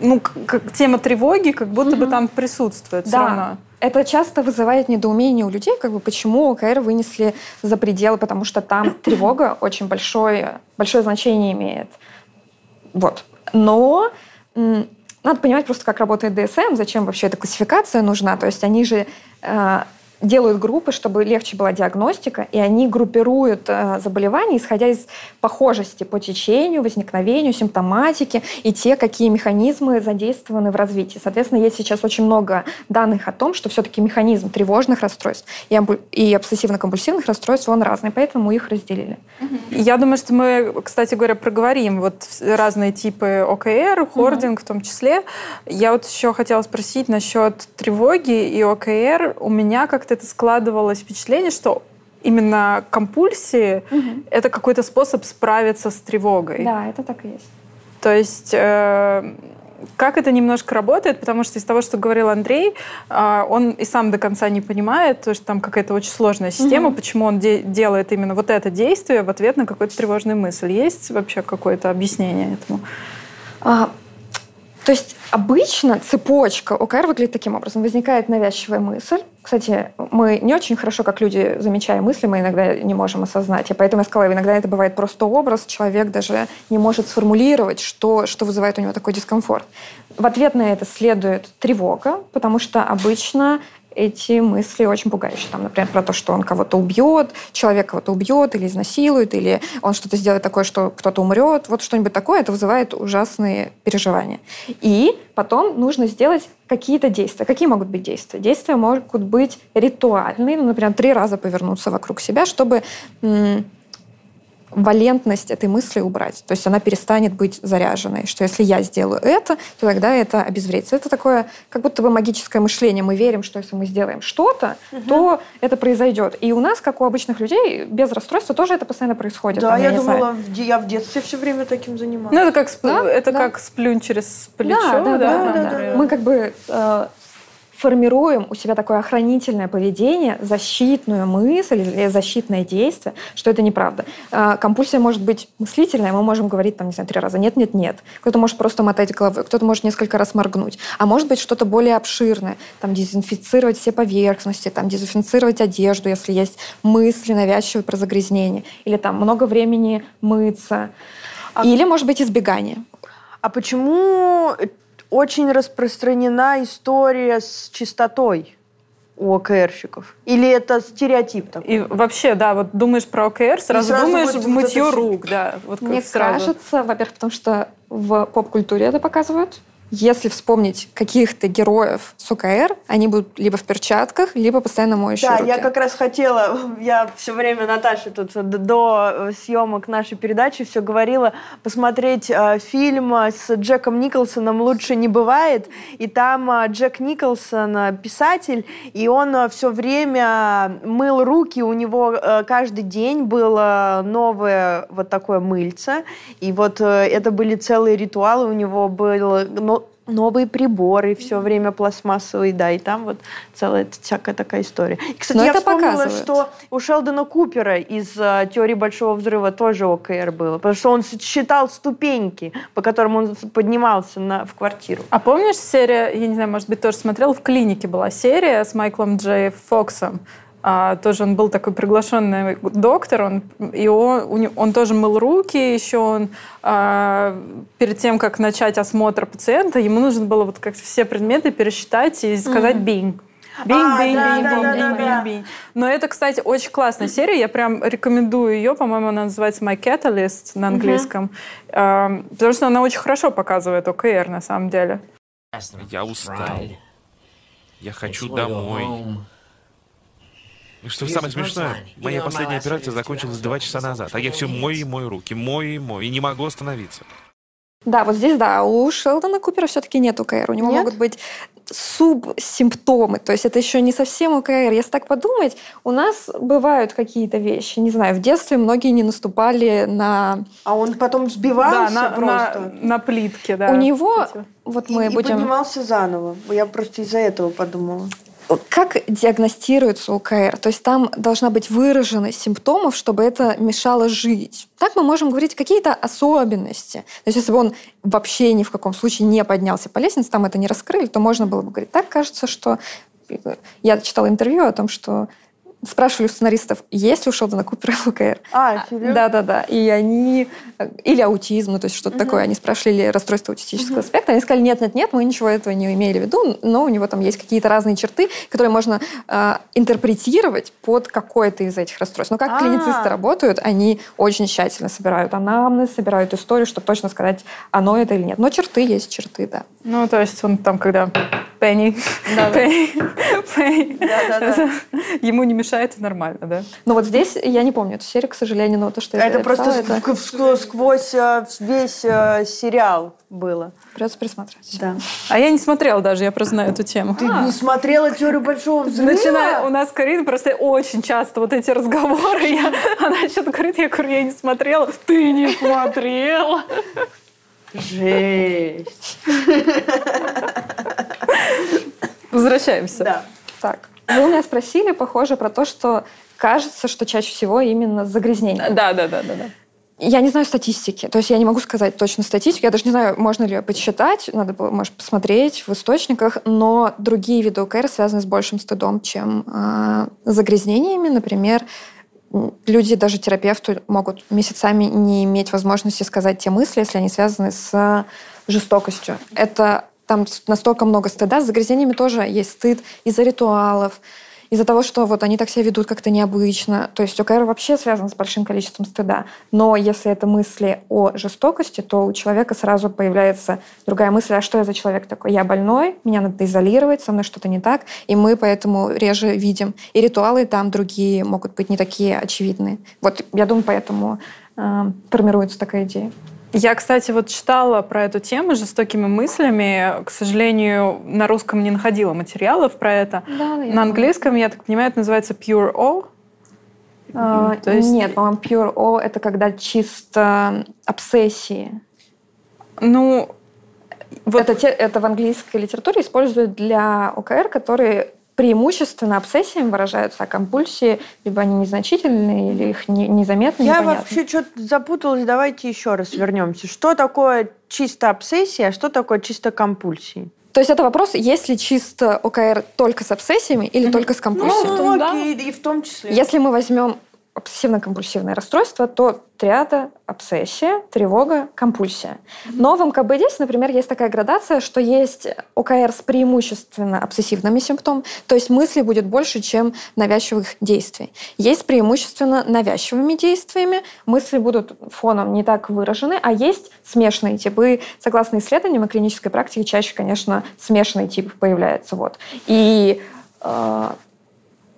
ну, как тема тревоги, как будто mm-hmm. бы там присутствует да. все равно. Это часто вызывает недоумение у людей, как бы почему ОКР вынесли за пределы, потому что там тревога очень большое, большое значение имеет. Вот. Но надо понимать просто, как работает ДСМ, зачем вообще эта классификация нужна. То есть они же э, делают группы, чтобы легче была диагностика, и они группируют э, заболевания, исходя из похожести по течению, возникновению, симптоматики и те, какие механизмы задействованы в развитии. Соответственно, есть сейчас очень много данных о том, что все-таки механизм тревожных расстройств и, и обсессивно-компульсивных расстройств, он разный, поэтому их разделили. Я думаю, что мы, кстати говоря, проговорим вот разные типы ОКР, хординг угу. в том числе. Я вот еще хотела спросить насчет тревоги и ОКР. У меня как как-то это складывалось впечатление, что именно компульсии угу. это какой-то способ справиться с тревогой. Да, это так и есть. То есть э, как это немножко работает, потому что из того, что говорил Андрей, э, он и сам до конца не понимает, то, что там какая-то очень сложная система, угу. почему он де- делает именно вот это действие в ответ на какую-то тревожную мысль. Есть вообще какое-то объяснение этому? А, то есть обычно цепочка ОКР выглядит таким образом. Возникает навязчивая мысль. Кстати, мы не очень хорошо, как люди, замечая мысли, мы иногда не можем осознать. И поэтому я сказала, иногда это бывает просто образ, человек даже не может сформулировать, что, что вызывает у него такой дискомфорт. В ответ на это следует тревога, потому что обычно эти мысли очень пугающие. Там, например, про то, что он кого-то убьет, человек кого-то убьет или изнасилует, или он что-то сделает такое, что кто-то умрет. Вот что-нибудь такое, это вызывает ужасные переживания. И потом нужно сделать какие-то действия. Какие могут быть действия? Действия могут быть ритуальные, ну, например, три раза повернуться вокруг себя, чтобы валентность этой мысли убрать. То есть она перестанет быть заряженной. Что если я сделаю это, то тогда это обезвредится. Это такое как будто бы магическое мышление. Мы верим, что если мы сделаем что-то, угу. то это произойдет. И у нас, как у обычных людей, без расстройства тоже это постоянно происходит. Да, Там, я, я думала, в, я в детстве все время таким занималась. Ну, это как, сп... да? это да. как сплюнь через плечо. Да, да, да. да, да, да. Мы как бы э, формируем у себя такое охранительное поведение, защитную мысль или защитное действие, что это неправда. А, компульсия может быть мыслительная, мы можем говорить там, не знаю, три раза «нет, нет, нет». Кто-то может просто мотать головой, кто-то может несколько раз моргнуть. А может быть что-то более обширное, там дезинфицировать все поверхности, там дезинфицировать одежду, если есть мысли навязчивые про загрязнение, или там много времени мыться. А... Или, может быть, избегание. А почему очень распространена история с чистотой. у ОКРщиков? Или это стереотип такой? И вообще, да, вот думаешь про ОКР, сразу, сразу думаешь вот- в вот мытье это всё. рук, да. Вот Мне сразу. кажется, во-первых, потому что в поп-культуре это показывают. Если вспомнить каких-то героев с ОКР, они будут либо в перчатках, либо постоянно моющие Да, руки. я как раз хотела, я все время Наташе тут до съемок нашей передачи все говорила, посмотреть э, фильм с Джеком Николсоном «Лучше не бывает», и там э, Джек Николсон э, писатель, и он все время мыл руки, у него э, каждый день было новое вот такое мыльце, и вот э, это были целые ритуалы, у него было но- новые приборы, все время пластмассовые, да, и там вот целая всякая такая история. И, кстати, Но я это вспомнила, показывает. что у Шелдона Купера из э, «Теории Большого Взрыва» тоже ОКР было, потому что он считал ступеньки, по которым он поднимался на, в квартиру. А помнишь серия, я не знаю, может быть, тоже смотрел, в клинике была серия с Майклом Джей Фоксом. А, тоже он был такой приглашенный доктор, он, и он, у него- он тоже мыл руки, еще он а, перед тем, как начать осмотр пациента, ему нужно было вот как все предметы пересчитать и сказать «бинг». Бинг, А, бинг, да, бинг, да, бинг, да, бинг, да, да. бинг, бинг. Но это, кстати, очень классная серия. Я прям рекомендую ее. По-моему, она называется My Catalyst на английском. Эм, Потому что она очень хорошо показывает ОКР на самом деле. Я устал. Я хочу домой. И что самое смешное, моя последняя операция закончилась два часа назад, а я все мой и мой руки, мой и мой, и не могу остановиться. Да, вот здесь, да, у Шелдона Купера все-таки нет ОКР. У него Нет? могут быть субсимптомы, то есть это еще не совсем ОКР. Если так подумать, у нас бывают какие-то вещи. Не знаю, в детстве многие не наступали на... А он потом Да, сбивался на, просто. на, на плитке, да. у него, Эти. вот И, мы и будем... поднимался заново. Я просто из-за этого подумала. Как диагностируется ОКР? То есть там должна быть выраженность симптомов, чтобы это мешало жить. Так мы можем говорить какие-то особенности. То есть если бы он вообще ни в каком случае не поднялся по лестнице, там это не раскрыли, то можно было бы говорить. Так кажется, что... Я читала интервью о том, что спрашивали у сценаристов, есть ли у Шелдона Купера ОКР. А, серьезно? Да-да-да. И они... Или аутизм, ну, то есть что-то такое. Они спрашивали, расстройство аутистического спектра. Они сказали, нет-нет-нет, мы ничего этого не имели в виду, но у него там есть какие-то разные черты, которые можно э, интерпретировать под какое-то из этих расстройств. Но как А. клиницисты работают, они очень тщательно собирают анамнез, собирают историю, чтобы точно сказать, оно это или нет. Но черты есть черты, да. Ну, то есть он там, когда Пенни, Пенни, Пенни, Да-да-да. ему не мешает, и нормально, да? Но вот здесь я не помню эту серию, к сожалению, но то, что я Это просто сквозь э, весь э, сериал было. придется пересматривать. Да. А я не смотрела даже, я просто знаю эту тему. Ты не смотрела теорию большого взрыва? Начиная, у нас Карина просто очень часто вот эти разговоры, я, она что-то говорит, я говорю, я не смотрела. Ты не смотрела? Жесть. Возвращаемся. Да. Так, вы у меня спросили, похоже, про то, что кажется, что чаще всего именно загрязнение. Да, да, да, да, да. Я не знаю статистики, то есть я не могу сказать точно статистику, я даже не знаю, можно ли ее подсчитать, надо было, может, посмотреть в источниках, но другие виды ОКР связаны с большим стыдом, чем э, загрязнениями. Например, люди, даже терапевты, могут месяцами не иметь возможности сказать те мысли, если они связаны с жестокостью. Это там настолько много стыда. С загрязнениями тоже есть стыд из-за ритуалов, из-за того, что вот они так себя ведут как-то необычно. То есть ОКР вообще связан с большим количеством стыда. Но если это мысли о жестокости, то у человека сразу появляется другая мысль, а что я за человек такой? Я больной, меня надо изолировать, со мной что-то не так, и мы поэтому реже видим. И ритуалы там другие могут быть не такие очевидные. Вот я думаю, поэтому э, формируется такая идея. Я, кстати, вот читала про эту тему жестокими мыслями. К сожалению, на русском не находила материалов про это. Да, На английском, я так понимаю, это называется Pure O. А, То есть- Нет, по-моему, Pure O — это когда чисто обсессии. Ну, вот Это, те- это в английской литературе используют для ОКР, которые преимущественно обсессиями выражаются, а компульсии либо они незначительные, или их не- незаметно, Я непонятно. вообще что-то запуталась. Давайте еще раз вернемся. Что такое чисто обсессия, а что такое чисто компульсии? То есть это вопрос, есть ли чисто ОКР только с обсессиями или только с компульсиями? Ну, в том, да. окей, и в том числе. Если мы возьмем обсессивно-компульсивное расстройство, то триада, обсессия, тревога, компульсия. Но в МКБ-10, например, есть такая градация, что есть ОКР с преимущественно обсессивными симптомами, то есть мыслей будет больше, чем навязчивых действий. Есть преимущественно навязчивыми действиями, мысли будут фоном не так выражены, а есть смешанные типы. Согласно исследованиям и клинической практике, чаще, конечно, смешанный тип появляется. Вот. И э,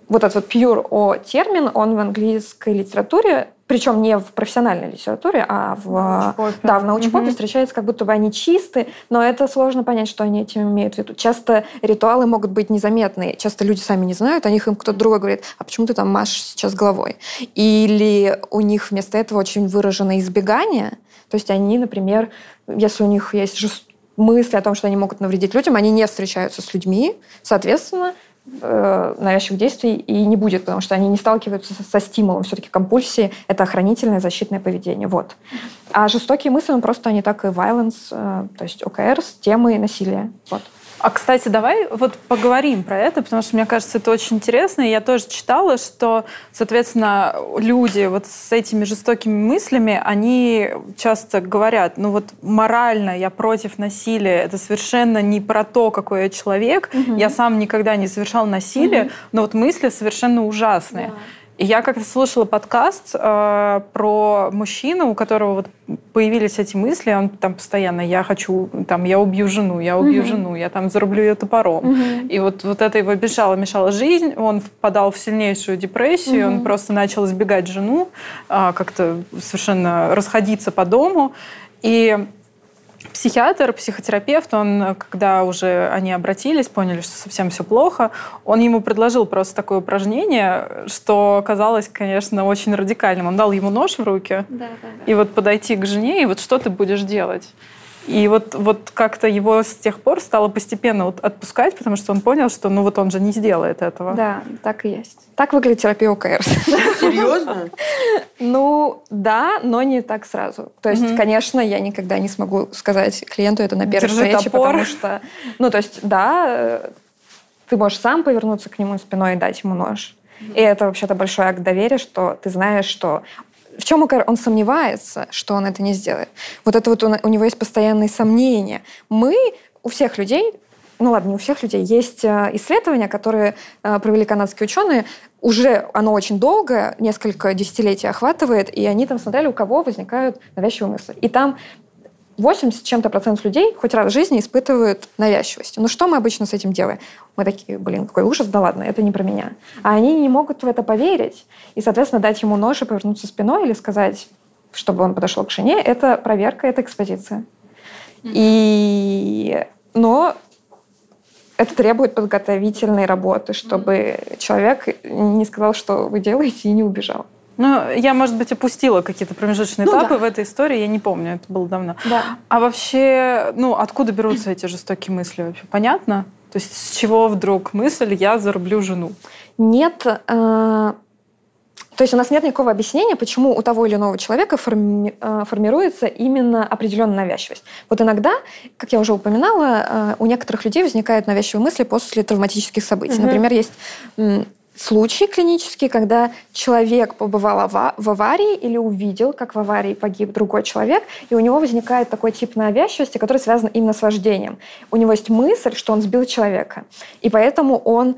вот этот вот pure о термин, он в английской литературе, причем не в профессиональной литературе, а в, научпопе. да, в научпопе угу. встречается, как будто бы они чисты, но это сложно понять, что они этим имеют в виду. Часто ритуалы могут быть незаметны, часто люди сами не знают, о них им кто-то другой говорит, а почему ты там машешь сейчас головой? Или у них вместо этого очень выражено избегание, то есть они, например, если у них есть жест... мысли о том, что они могут навредить людям, они не встречаются с людьми, соответственно, э, навязчивых действий и не будет, потому что они не сталкиваются со, стимулом. Все-таки компульсии — это охранительное защитное поведение. Вот. А жестокие мысли, ну, просто они так и violence, э, то есть ОКР с темой насилия. Вот. А, кстати, давай вот поговорим про это, потому что, мне кажется, это очень интересно. И я тоже читала, что, соответственно, люди вот с этими жестокими мыслями, они часто говорят, ну вот морально я против насилия, это совершенно не про то, какой я человек, угу. я сам никогда не совершал насилие, угу. но вот мысли совершенно ужасные. Да. И я как-то слушала подкаст э, про мужчину, у которого вот появились эти мысли, он там постоянно, я хочу, там, я убью жену, я убью угу. жену, я там зарублю ее топором. Угу. И вот, вот это его бежало, мешало жизнь, он впадал в сильнейшую депрессию, угу. он просто начал избегать жену, э, как-то совершенно расходиться по дому. И психиатр, психотерапевт, он, когда уже они обратились, поняли, что совсем все плохо, он ему предложил просто такое упражнение, что казалось, конечно, очень радикальным. Он дал ему нож в руки, да, да, да. и вот подойти к жене, и вот что ты будешь делать? И вот, вот как-то его с тех пор стало постепенно вот отпускать, потому что он понял, что ну вот он же не сделает этого. Да, так и есть. Так выглядит терапия ОКР. Серьезно? Ну, да, но не так сразу. То есть, конечно, я никогда не смогу сказать клиенту это на первой встрече, потому что... Ну, то есть, да, ты можешь сам повернуться к нему спиной и дать ему нож. И это вообще-то большой акт доверия, что ты знаешь, что в чем он сомневается, что он это не сделает? Вот это вот он, у него есть постоянные сомнения. Мы, у всех людей, ну ладно, не у всех людей, есть э, исследования, которые э, провели канадские ученые, уже оно очень долго, несколько десятилетий охватывает, и они там смотрели, у кого возникают навязчивые мысли. И там 80 чем-то процентов людей хоть раз в жизни испытывают навязчивость. Ну что мы обычно с этим делаем? Мы такие, блин, какой ужас, да ладно, это не про меня. А они не могут в это поверить. И, соответственно, дать ему нож и повернуться спиной или сказать, чтобы он подошел к жене, это проверка, это экспозиция. И... Но это требует подготовительной работы, чтобы человек не сказал, что вы делаете, и не убежал. Ну, я, может быть, опустила какие-то промежуточные ну, этапы да. в этой истории, я не помню, это было давно. Да. А вообще, ну, откуда берутся эти жестокие мысли вообще? Понятно? То есть с чего вдруг мысль «я зарублю жену»? Нет, э, то есть у нас нет никакого объяснения, почему у того или иного человека форми, э, формируется именно определенная навязчивость. Вот иногда, как я уже упоминала, э, у некоторых людей возникают навязчивые мысли после травматических событий. Угу. Например, есть случаи клинические, когда человек побывал в аварии или увидел, как в аварии погиб другой человек, и у него возникает такой тип навязчивости, который связан именно с вождением. У него есть мысль, что он сбил человека, и поэтому он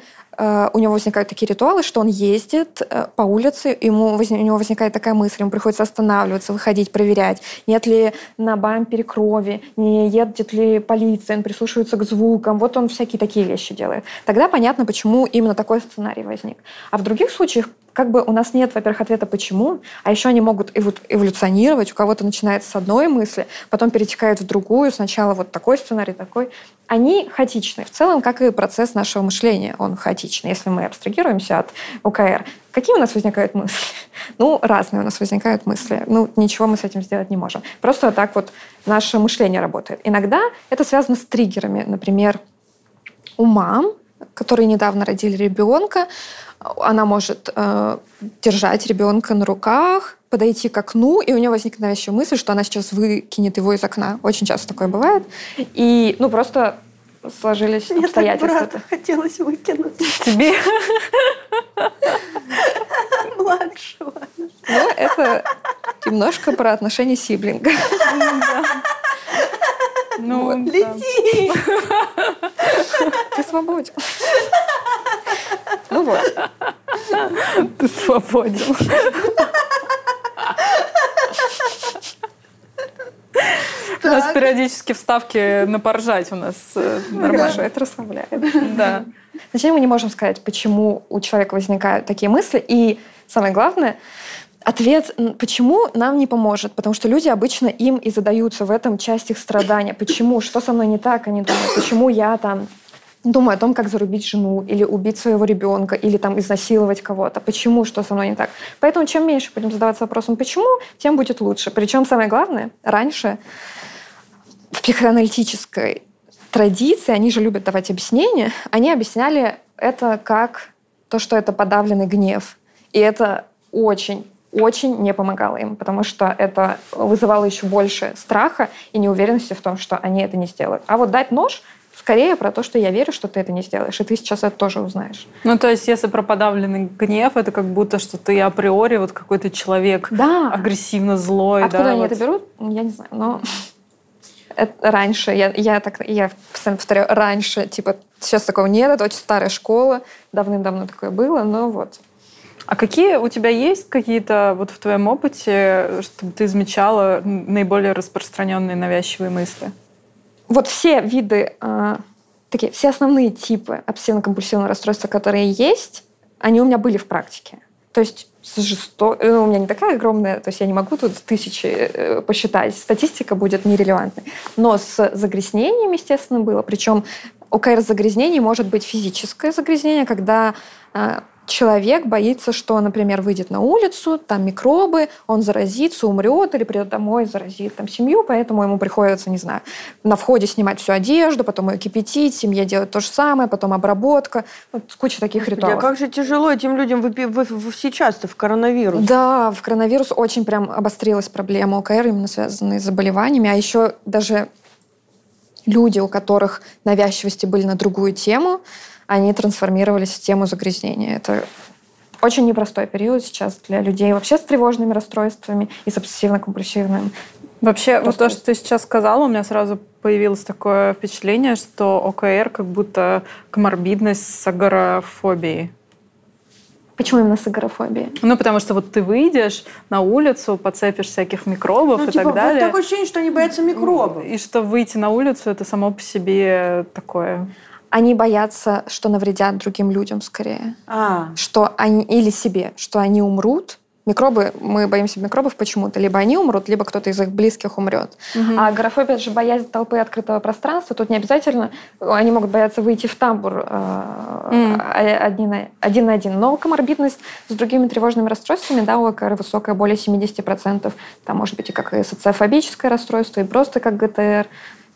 у него возникают такие ритуалы, что он ездит э, по улице, ему, у него возникает такая мысль, ему приходится останавливаться, выходить, проверять, нет ли на бампере крови, не едет ли полиция, он прислушивается к звукам. Вот он всякие такие вещи делает. Тогда понятно, почему именно такой сценарий возник. А в других случаях как бы у нас нет, во-первых, ответа почему, а еще они могут эволюционировать. У кого-то начинается с одной мысли, потом перетекает в другую. Сначала вот такой сценарий, такой. Они хаотичны. В целом, как и процесс нашего мышления, он хаотичный. Если мы абстрагируемся от ОКР, какие у нас возникают мысли? Ну, разные у нас возникают мысли. Ну, ничего мы с этим сделать не можем. Просто так вот наше мышление работает. Иногда это связано с триггерами. Например, у мам, которые недавно родили ребенка, она может э, держать ребенка на руках, подойти к окну, и у нее возникнет навязчивая мысль, что она сейчас выкинет его из окна. Очень часто такое бывает. И, ну, просто сложились Мне обстоятельства. Так хотелось выкинуть. Тебе? Младшего. Но это немножко про отношения сиблинга. Ну. Лети! Ты свободен. Ну вот. ты свободен. У нас периодически вставки на поржать у нас э, Хорошо, нормально. это расслабляет. Да. Зачем мы не можем сказать, почему у человека возникают такие мысли? И самое главное, ответ, почему нам не поможет. Потому что люди обычно им и задаются в этом часть их страдания. Почему? Что со мной не так? Они думают, почему я там думаю о том, как зарубить жену, или убить своего ребенка, или там изнасиловать кого-то. Почему? Что со мной не так? Поэтому чем меньше будем задаваться вопросом «почему?», тем будет лучше. Причем самое главное, раньше в психоаналитической традиции, они же любят давать объяснения, они объясняли это как то, что это подавленный гнев. И это очень очень не помогало им, потому что это вызывало еще больше страха и неуверенности в том, что они это не сделают. А вот дать нож скорее про то, что я верю, что ты это не сделаешь, и ты сейчас это тоже узнаешь. Ну, то есть, если про подавленный гнев, это как будто, что ты априори вот какой-то человек Да. агрессивно злой, Откуда да, они вот. это берут, я не знаю, но это раньше, я, я, так, я постоянно повторяю, раньше, типа, сейчас такого нет, это очень старая школа, давным-давно такое было, но вот. А какие у тебя есть какие-то вот в твоем опыте, чтобы ты замечала наиболее распространенные навязчивые мысли? Вот все виды, а, такие, все основные типы обсессивно-компульсивного расстройства, которые есть, они у меня были в практике. То есть с жесто... ну, у меня не такая огромная, то есть я не могу тут тысячи э, посчитать, статистика будет нерелевантной. Но с загрязнением, естественно, было. Причем ОКР загрязнений может быть физическое загрязнение, когда а, человек боится, что, например, выйдет на улицу, там микробы, он заразится, умрет, или придет домой, заразит там семью, поэтому ему приходится, не знаю, на входе снимать всю одежду, потом ее кипятить, семье делать то же самое, потом обработка. Вот куча таких Господи, ритуалов. а как же тяжело этим людям выпи- в- в- сейчас-то в коронавирус. Да, в коронавирус очень прям обострилась проблема ОКР, именно связанные с заболеваниями. А еще даже люди, у которых навязчивости были на другую тему, они трансформировались в тему загрязнения. Это очень непростой период сейчас для людей вообще с тревожными расстройствами и с обсессивно-компульсивным. Вообще, вот то, что ты сейчас сказала, у меня сразу появилось такое впечатление, что ОКР как будто коморбидность с агорафобией. Почему именно с агорафобией? Ну, потому что вот ты выйдешь на улицу, подцепишь всяких микробов Ну, и типа, так далее. вот такое ощущение, что они боятся микробов. И что выйти на улицу это само по себе такое. Они боятся, что навредят другим людям скорее. А, что они или себе, что они умрут. Микробы, мы боимся микробов почему-то. Либо они умрут, либо кто-то из их близких умрет. А агорафобия — это же боязнь толпы открытого пространства. Тут не обязательно... Они могут бояться выйти в тамбур э, а- один, на, один на один. Но коморбидность с другими тревожными расстройствами, да, у АКР высокая, более 70%. Там может быть и как и социофобическое расстройство, и просто как ГТР.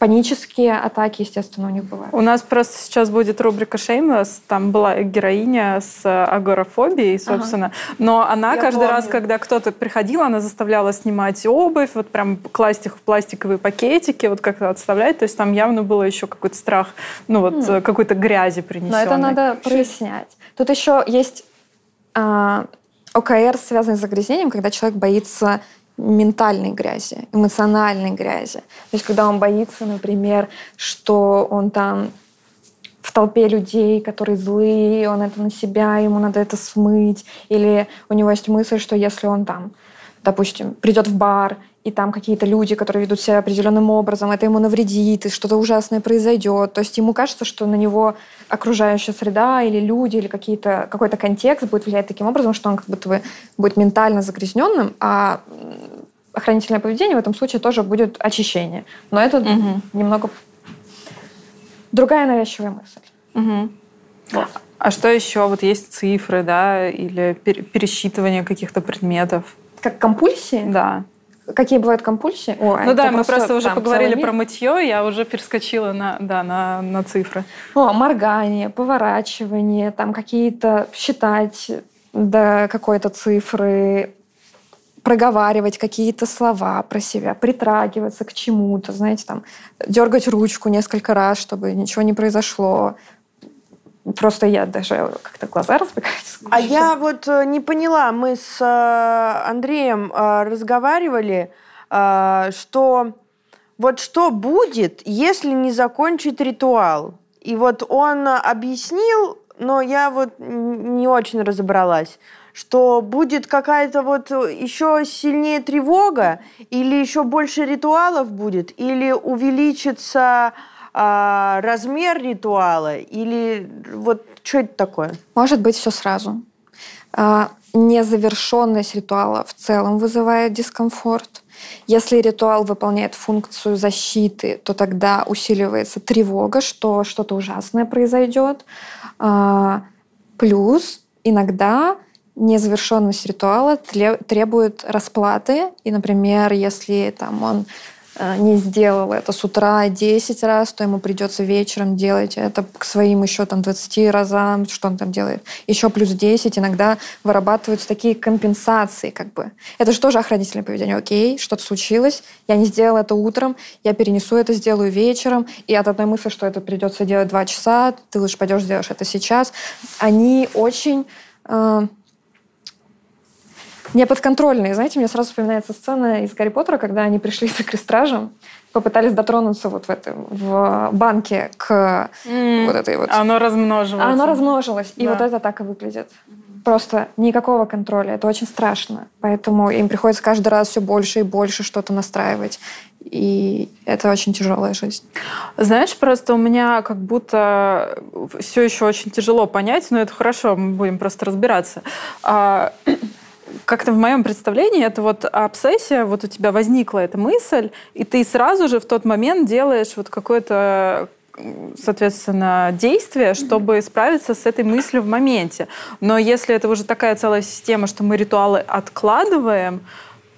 Панические атаки, естественно, у них бывают. У нас просто сейчас будет рубрика Shameless. Там была героиня с агорафобией, собственно. Но она Я каждый раз, помню. когда кто-то приходил, она заставляла снимать обувь, вот прям класть их в пластиковые пакетики, вот как-то отставлять. То есть там явно было еще какой-то страх, ну вот э, какой-то грязи Но принесенной. это надо прояснять. Тут еще есть а, ОКР, связанный с загрязнением, когда человек боится ментальной грязи, эмоциональной грязи. То есть когда он боится, например, что он там в толпе людей, которые злые, он это на себя, ему надо это смыть. Или у него есть мысль, что если он там, допустим, придет в бар, и там какие-то люди, которые ведут себя определенным образом, это ему навредит, и что-то ужасное произойдет. То есть ему кажется, что на него окружающая среда или люди, или какие-то, какой-то контекст будет влиять таким образом, что он как будто бы будет ментально загрязненным, а охранительное поведение в этом случае тоже будет очищение. Но это Мгм. немного другая навязчивая мысль. Мгм. А что еще? Вот есть цифры, да, или пер- пересчитывание каких-то предметов. Как компульсии? Да. Какие бывают компульсии? О, Ну да, мы просто уже поговорили про мытье, я уже перескочила на, да, на, на цифры. О, моргание, поворачивание, там какие-то считать до какой-то цифры, проговаривать какие-то слова про себя, притрагиваться к чему-то, знаете, там, дергать ручку несколько раз, чтобы ничего не произошло. Просто я даже как-то глаза разбегаются. А я вот э, не поняла, мы с э, Андреем э, разговаривали, что вот что будет, если не закончить ритуал? И вот он объяснил, но я вот не очень разобралась, что будет какая-то вот еще сильнее тревога, или еще больше ритуалов будет, или увеличится а, размер ритуала или вот что это такое? Может быть, все сразу. А, незавершенность ритуала в целом вызывает дискомфорт. Если ритуал выполняет функцию защиты, то тогда усиливается тревога, что что-то ужасное произойдет. А, плюс иногда незавершенность ритуала требует расплаты. И, например, если там он не сделал это с утра 10 раз, то ему придется вечером делать это к своим еще там 20 разам, что он там делает. Еще плюс 10 иногда вырабатываются такие компенсации как бы. Это же тоже охранительное поведение. Окей, что-то случилось, я не сделала это утром, я перенесу это, сделаю вечером, и от одной мысли, что это придется делать 2 часа, ты лучше пойдешь сделаешь это сейчас, они очень э, неподконтрольные. Знаете, мне сразу вспоминается сцена из Гарри Поттера, когда они пришли за крестражем, попытались дотронуться вот в, это, в банке к mm. вот этой вот... Оно размножилось. А оно размножилось. Да. И вот это так и выглядит. Просто никакого контроля. Это очень страшно. Поэтому им приходится каждый раз все больше и больше что-то настраивать. И это очень тяжелая жизнь. Знаешь, просто у меня как будто все еще очень тяжело понять, но это хорошо, мы будем просто разбираться. Как-то в моем представлении это вот обсессия, вот у тебя возникла эта мысль, и ты сразу же в тот момент делаешь вот какое-то соответственно, действие, чтобы справиться с этой мыслью в моменте. Но если это уже такая целая система, что мы ритуалы откладываем,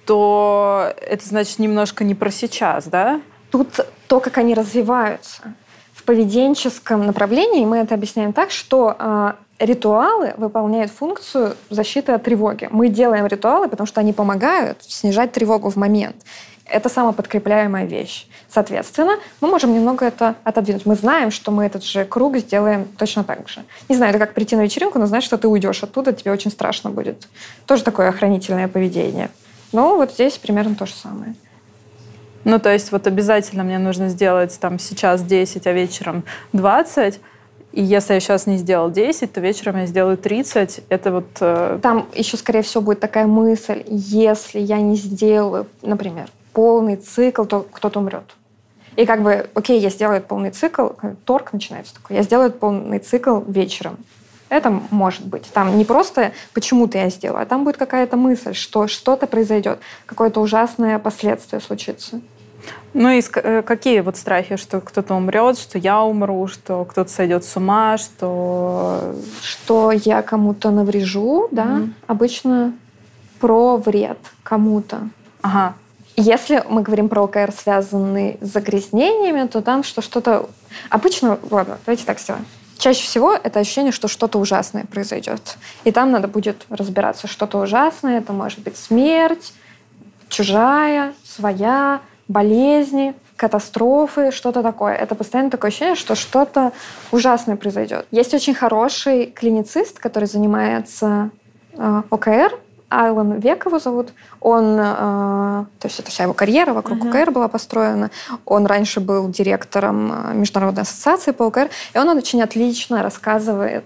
то это значит немножко не про сейчас, да? Тут то, как они развиваются. В поведенческом направлении мы это объясняем так, что а, ритуалы выполняют функцию защиты от тревоги. Мы делаем ритуалы, потому что они помогают снижать тревогу в момент. Это самоподкрепляемая вещь. Соответственно, мы можем немного это отодвинуть. Мы знаем, что мы этот же круг сделаем точно так же. Не знаю, это как прийти на вечеринку, но знаешь, что ты уйдешь оттуда, тебе очень страшно будет. Тоже такое охранительное поведение. Но вот здесь примерно то же самое. Ну, то есть вот обязательно мне нужно сделать там сейчас 10, а вечером 20, и если я сейчас не сделал 10, то вечером я сделаю 30. Это вот... Э... Там еще, скорее всего, будет такая мысль, если я не сделаю, например, полный цикл, то кто-то умрет. И как бы, окей, я сделаю полный цикл, торг начинается такой, я сделаю полный цикл вечером. Это может быть. Там не просто почему-то я сделаю, а там будет какая-то мысль, что что-то произойдет, какое-то ужасное последствие случится. Ну и э, какие вот страхи, что кто-то умрет, что я умру, что кто-то сойдет с ума, что... Что я кому-то наврежу, да, mm-hmm. обычно про вред кому-то. Ага. Если мы говорим про ОКР, связанный с загрязнениями, то там что что-то... Обычно, ладно, давайте так сделаем. Чаще всего это ощущение, что что-то ужасное произойдет. И там надо будет разбираться, что-то ужасное. Это может быть смерть, чужая, своя, болезни, катастрофы, что-то такое. Это постоянно такое ощущение, что что-то ужасное произойдет. Есть очень хороший клиницист, который занимается э, ОКР, Айлон Век его зовут. Он, э, то есть это вся его карьера вокруг uh-huh. ОКР была построена. Он раньше был директором э, Международной ассоциации по ОКР, и он очень отлично рассказывает,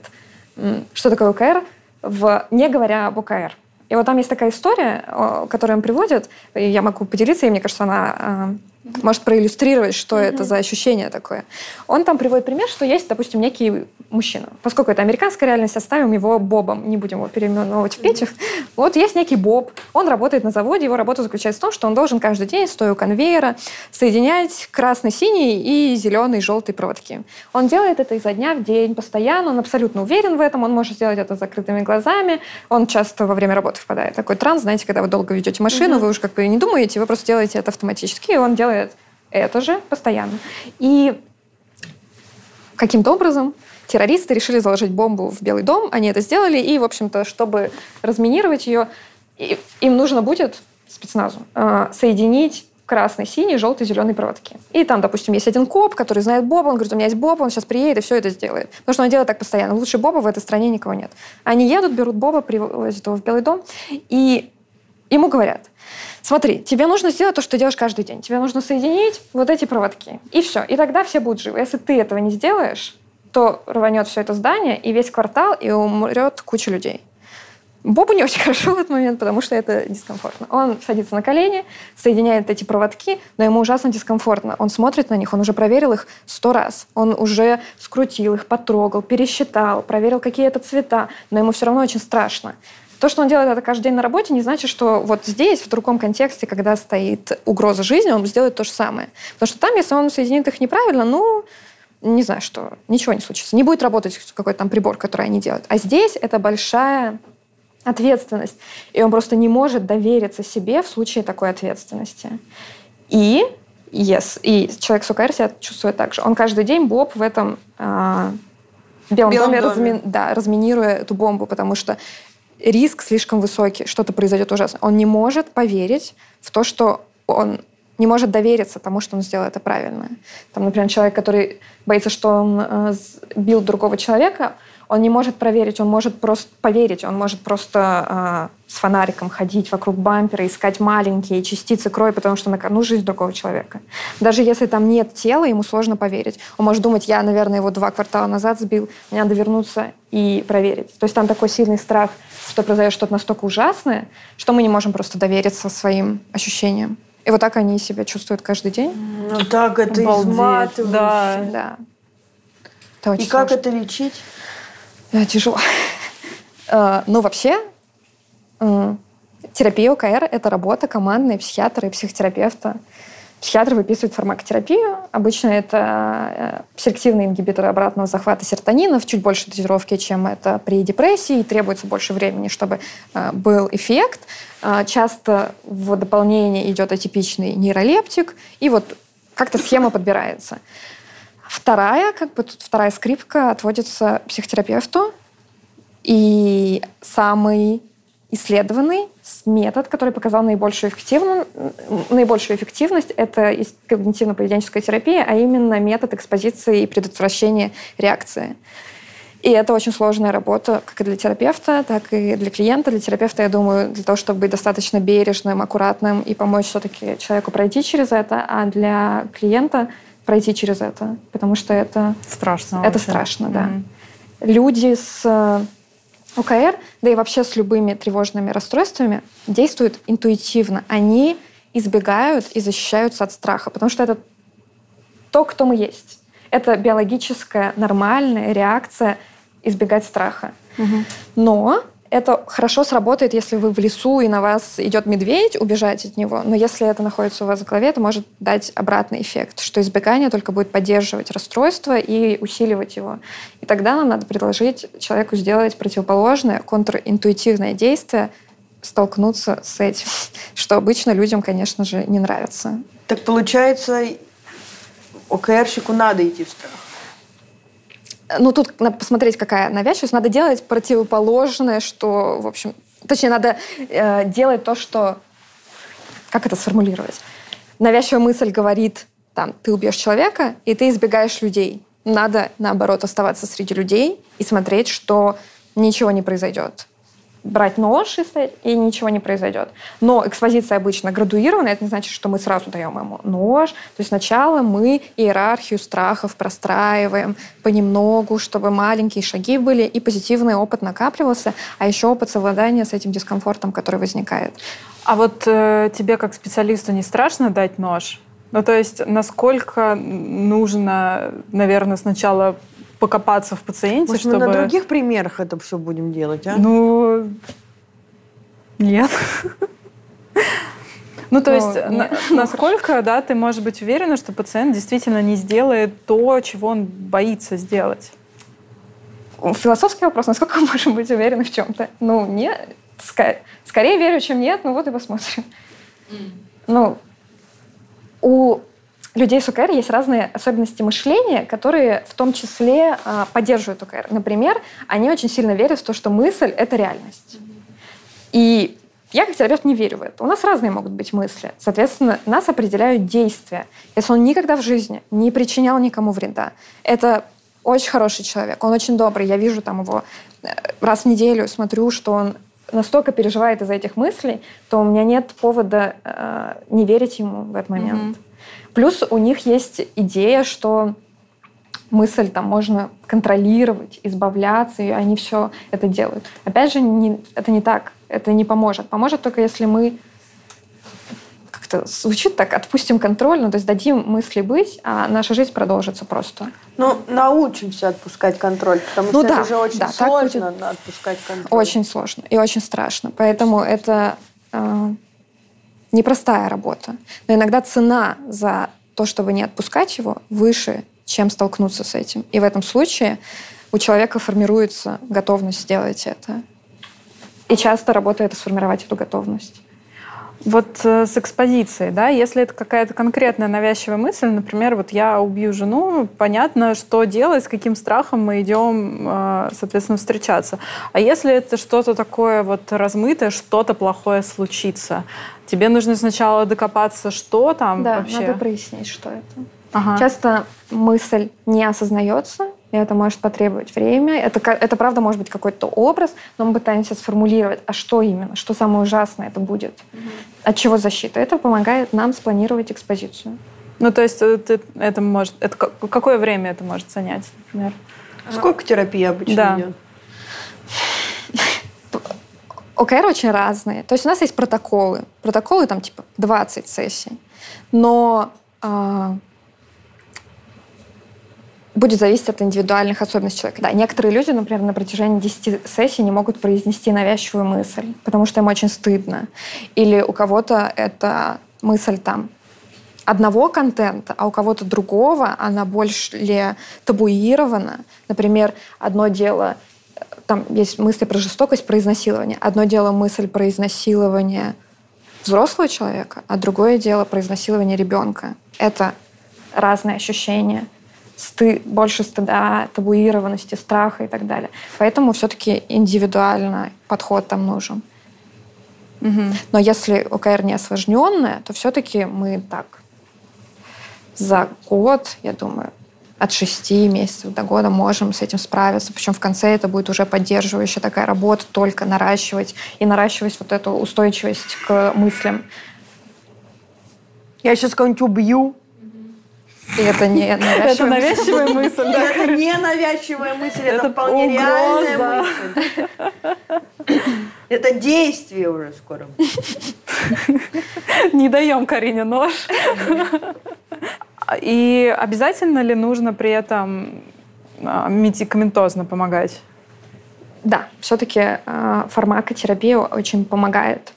что такое ОКР, в, не говоря об ОКР. И вот там есть такая история, которую он приводит, я могу поделиться, и мне кажется, она а, может проиллюстрировать, что mm-hmm. это за ощущение такое. Он там приводит пример, что есть, допустим, некий мужчина. Поскольку это американская реальность, оставим его Бобом, не будем его переименовывать в Петю. Вот есть некий Боб, он работает на заводе, его работа заключается в том, что он должен каждый день, стоя у конвейера, соединять красный, синий и зеленый, желтый проводки. Он делает это изо дня в день, постоянно, он абсолютно уверен в этом, он может сделать это закрытыми глазами, он часто во время работы впадает в такой транс, знаете, когда вы долго ведете машину, mm-hmm. вы уж как бы не думаете, вы просто делаете это автоматически, и он делает делает это же постоянно. И каким-то образом террористы решили заложить бомбу в Белый дом, они это сделали, и, в общем-то, чтобы разминировать ее, им нужно будет спецназу э, соединить красный, синий, желтый, зеленый проводки. И там, допустим, есть один коп, который знает Боба, он говорит, у меня есть Боба, он сейчас приедет и все это сделает. Потому что он делает так постоянно. Лучше Боба в этой стране никого нет. Они едут, берут Боба, привозят его в Белый дом, и ему говорят, смотри, тебе нужно сделать то, что делаешь каждый день. Тебе нужно соединить вот эти проводки. И все. И тогда все будут живы. Если ты этого не сделаешь, то рванет все это здание, и весь квартал, и умрет куча людей. Бобу не очень хорошо в этот момент, потому что это дискомфортно. Он садится на колени, соединяет эти проводки, но ему ужасно дискомфортно. Он смотрит на них, он уже проверил их сто раз. Он уже скрутил их, потрогал, пересчитал, проверил, какие это цвета, но ему все равно очень страшно. То, что он делает это каждый день на работе, не значит, что вот здесь, в другом контексте, когда стоит угроза жизни, он сделает то же самое. Потому что там, если он соединит их неправильно, ну, не знаю, что, ничего не случится. Не будет работать какой-то там прибор, который они делают. А здесь это большая ответственность. И он просто не может довериться себе в случае такой ответственности. И yes, и человек с УКР себя чувствует так же. Он каждый день Боб в этом э, белом, белом доме, доме. Разми, да, разминируя эту бомбу, потому что риск слишком высокий, что-то произойдет ужасно. Он не может поверить в то, что он не может довериться тому, что он сделал это правильно. Там, например, человек, который боится, что он э, бил другого человека, он не может проверить, он может просто поверить, он может просто э, с фонариком ходить вокруг бампера, искать маленькие частицы крови, потому что на кону жизнь другого человека. Даже если там нет тела, ему сложно поверить. Он может думать, я, наверное, его два квартала назад сбил, мне надо вернуться и проверить. То есть там такой сильный страх, что произойдет что-то настолько ужасное, что мы не можем просто довериться своим ощущениям. И вот так они себя чувствуют каждый день. Ну так это изматывает. Да. да. Это и как это лечить? Да, тяжело. Э, ну, вообще, терапия ОКР – это работа командной психиатра и психотерапевта. Психиатр выписывает фармакотерапию. Обычно это э, селективные ингибиторы обратного захвата серотонина в чуть больше дозировки, чем это при депрессии. И требуется больше времени, чтобы э, был эффект. Часто в дополнение идет атипичный нейролептик. И вот как-то схема подбирается. Вторая, как бы тут вторая скрипка отводится психотерапевту. И самый исследованный метод, который показал наибольшую, эффективную, наибольшую эффективность, это когнитивно-поведенческая терапия, а именно метод экспозиции и предотвращения реакции. И это очень сложная работа как и для терапевта, так и для клиента. Для терапевта, я думаю, для того, чтобы быть достаточно бережным, аккуратным и помочь все-таки человеку пройти через это, а для клиента — пройти через это, потому что это страшно. Это вообще. страшно, да. Mm-hmm. Люди с э, ОКР, да и вообще с любыми тревожными расстройствами действуют интуитивно. Они избегают и защищаются от страха, потому что это то, кто мы есть. Это биологическая нормальная реакция избегать страха. Угу. Но это хорошо сработает, если вы в лесу и на вас идет медведь, убежать от него. Но если это находится у вас в голове, это может дать обратный эффект, что избегание только будет поддерживать расстройство и усиливать его. И тогда нам надо предложить человеку сделать противоположное, контринтуитивное действие, столкнуться с этим, что обычно людям, конечно же, не нравится. Так получается, ОКРщику надо идти в страх. Ну, тут надо посмотреть, какая навязчивость. Надо делать противоположное, что, в общем... Точнее, надо э, делать то, что... Как это сформулировать? Навязчивая мысль говорит, там, ты убьешь человека, и ты избегаешь людей. Надо, наоборот, оставаться среди людей и смотреть, что ничего не произойдет брать нож и стоять, и ничего не произойдет. Но экспозиция обычно градуированная, это не значит, что мы сразу даем ему нож. То есть сначала мы иерархию страхов простраиваем понемногу, чтобы маленькие шаги были, и позитивный опыт накапливался, а еще опыт совладания с этим дискомфортом, который возникает. А вот э, тебе как специалисту не страшно дать нож? Ну, то есть, насколько нужно, наверное, сначала покопаться в пациенте, Может, чтобы... мы на других примерах это все будем делать, а? Ну, нет. Ну, то есть, насколько, да, ты можешь быть уверена, что пациент действительно не сделает то, чего он боится сделать? Философский вопрос, насколько мы можем быть уверены в чем-то? Ну, нет, скорее верю, чем нет, ну вот и посмотрим. Ну, у людей с УКР есть разные особенности мышления, которые в том числе э, поддерживают УКР. Например, они очень сильно верят в то, что мысль — это реальность. И Я как терапевт не верю в это. У нас разные могут быть мысли. Соответственно, нас определяют действия. Если он никогда в жизни не причинял никому вреда, это очень хороший человек, он очень добрый. Я вижу там его э, раз в неделю, смотрю, что он настолько переживает из-за этих мыслей, то у меня нет повода э, не верить ему в этот момент. Mm-hmm. Плюс у них есть идея, что мысль там можно контролировать, избавляться, и они все это делают. Опять же, не, это не так, это не поможет. Поможет только если мы как-то звучит так, отпустим контроль, ну, то есть дадим мысли быть, а наша жизнь продолжится просто. Ну, научимся отпускать контроль, потому ну, что да, это же очень да, сложно будет... отпускать контроль. Очень сложно и очень страшно. Поэтому это э, непростая работа. Но иногда цена за то, чтобы не отпускать его, выше, чем столкнуться с этим. И в этом случае у человека формируется готовность сделать это. И часто работа это сформировать эту готовность. Вот э, с экспозицией, да, если это какая-то конкретная навязчивая мысль, например, вот я убью жену, понятно, что делать, с каким страхом мы идем, э, соответственно, встречаться. А если это что-то такое вот размытое, что-то плохое случится, тебе нужно сначала докопаться, что там да, вообще? надо прояснить, что это. Ага. Часто мысль не осознается, и это может потребовать время. Это, это правда может быть какой-то образ, но мы пытаемся сформулировать, а что именно, что самое ужасное это будет, угу. от чего защита. Это помогает нам спланировать экспозицию. Ну, то есть это, это может... Это, какое время это может занять, например? Сколько терапии обычно да. идет? ОКР очень разные. То есть у нас есть протоколы. Протоколы там типа 20 сессий. Но э, будет зависеть от индивидуальных особенностей человека. Да, некоторые люди, например, на протяжении 10 сессий не могут произнести навязчивую мысль, потому что им очень стыдно. Или у кого-то это мысль там одного контента, а у кого-то другого она больше табуирована. Например, одно дело там есть мысли про жестокость, про изнасилование. Одно дело мысль про изнасилование взрослого человека, а другое дело про изнасилование ребенка. Это разные ощущения сты, больше стыда, табуированности, страха и так далее. Поэтому все-таки индивидуальный подход там нужен. Угу. Но если ОКР не осложненная, то все-таки мы так за год, я думаю, от 6 месяцев до года можем с этим справиться. Причем в конце это будет уже поддерживающая такая работа, только наращивать и наращивать вот эту устойчивость к мыслям. Я сейчас кого-нибудь убью, и это не навязчивая, это навязчивая мысль. Да? Это не навязчивая мысль, это, это вполне угроза. реальная мысль. Это действие уже скоро. Не даем Карине нож. И обязательно ли нужно при этом а, медикаментозно помогать? Да, все-таки э, фармакотерапия очень помогает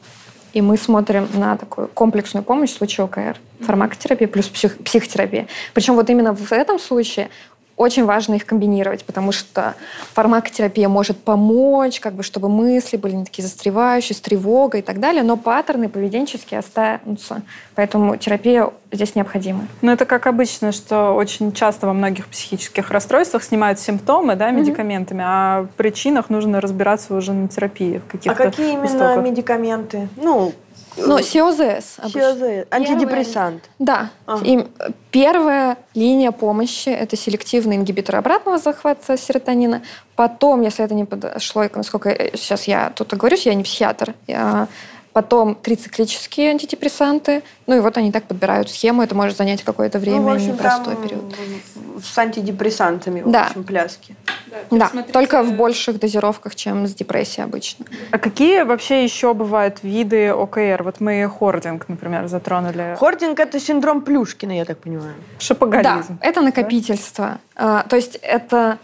и мы смотрим на такую комплексную помощь в случае ОКР. Фармакотерапия плюс псих, психотерапия. Причем вот именно в этом случае очень важно их комбинировать, потому что фармакотерапия может помочь, как бы, чтобы мысли были не такие застревающие, с тревогой и так далее, но паттерны поведенческие останутся. Поэтому терапия здесь необходима. Ну, это как обычно, что очень часто во многих психических расстройствах снимают симптомы да, медикаментами, mm-hmm. а в причинах нужно разбираться уже на терапии. А какие именно истоках. медикаменты? Ну, ну, СИОЗС. СИОЗС. Антидепрессант. Да. Ага. И первая линия помощи – это селективный ингибитор обратного захвата серотонина. Потом, если это не подошло, насколько сейчас я тут говорю, я не психиатр, я потом трициклические антидепрессанты. Ну и вот они так подбирают схему. Это может занять какое-то время, ну, в общем, непростой период. С антидепрессантами, в да. общем, пляски. Да, да только в больших дозировках, чем с депрессией обычно. А какие вообще еще бывают виды ОКР? Вот мы хординг, например, затронули. Хординг – это синдром Плюшкина, я так понимаю. Шапоголизм. Да, это накопительство. Да? А, то есть это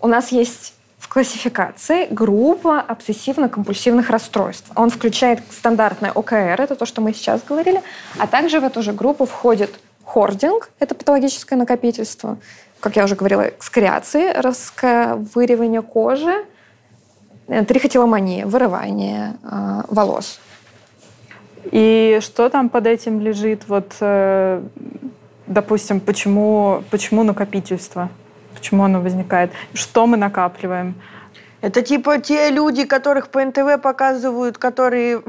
у нас есть классификации группа обсессивно-компульсивных расстройств. Он включает стандартное ОКР, это то, что мы сейчас говорили, а также в эту же группу входит хординг, это патологическое накопительство, как я уже говорила, экскреации, расковыривание кожи, э, трихотиломания, вырывание э, волос. И что там под этим лежит? Вот, э, допустим, почему, почему накопительство? Почему оно возникает? Что мы накапливаем? Это типа те люди, которых по НТВ показывают, которые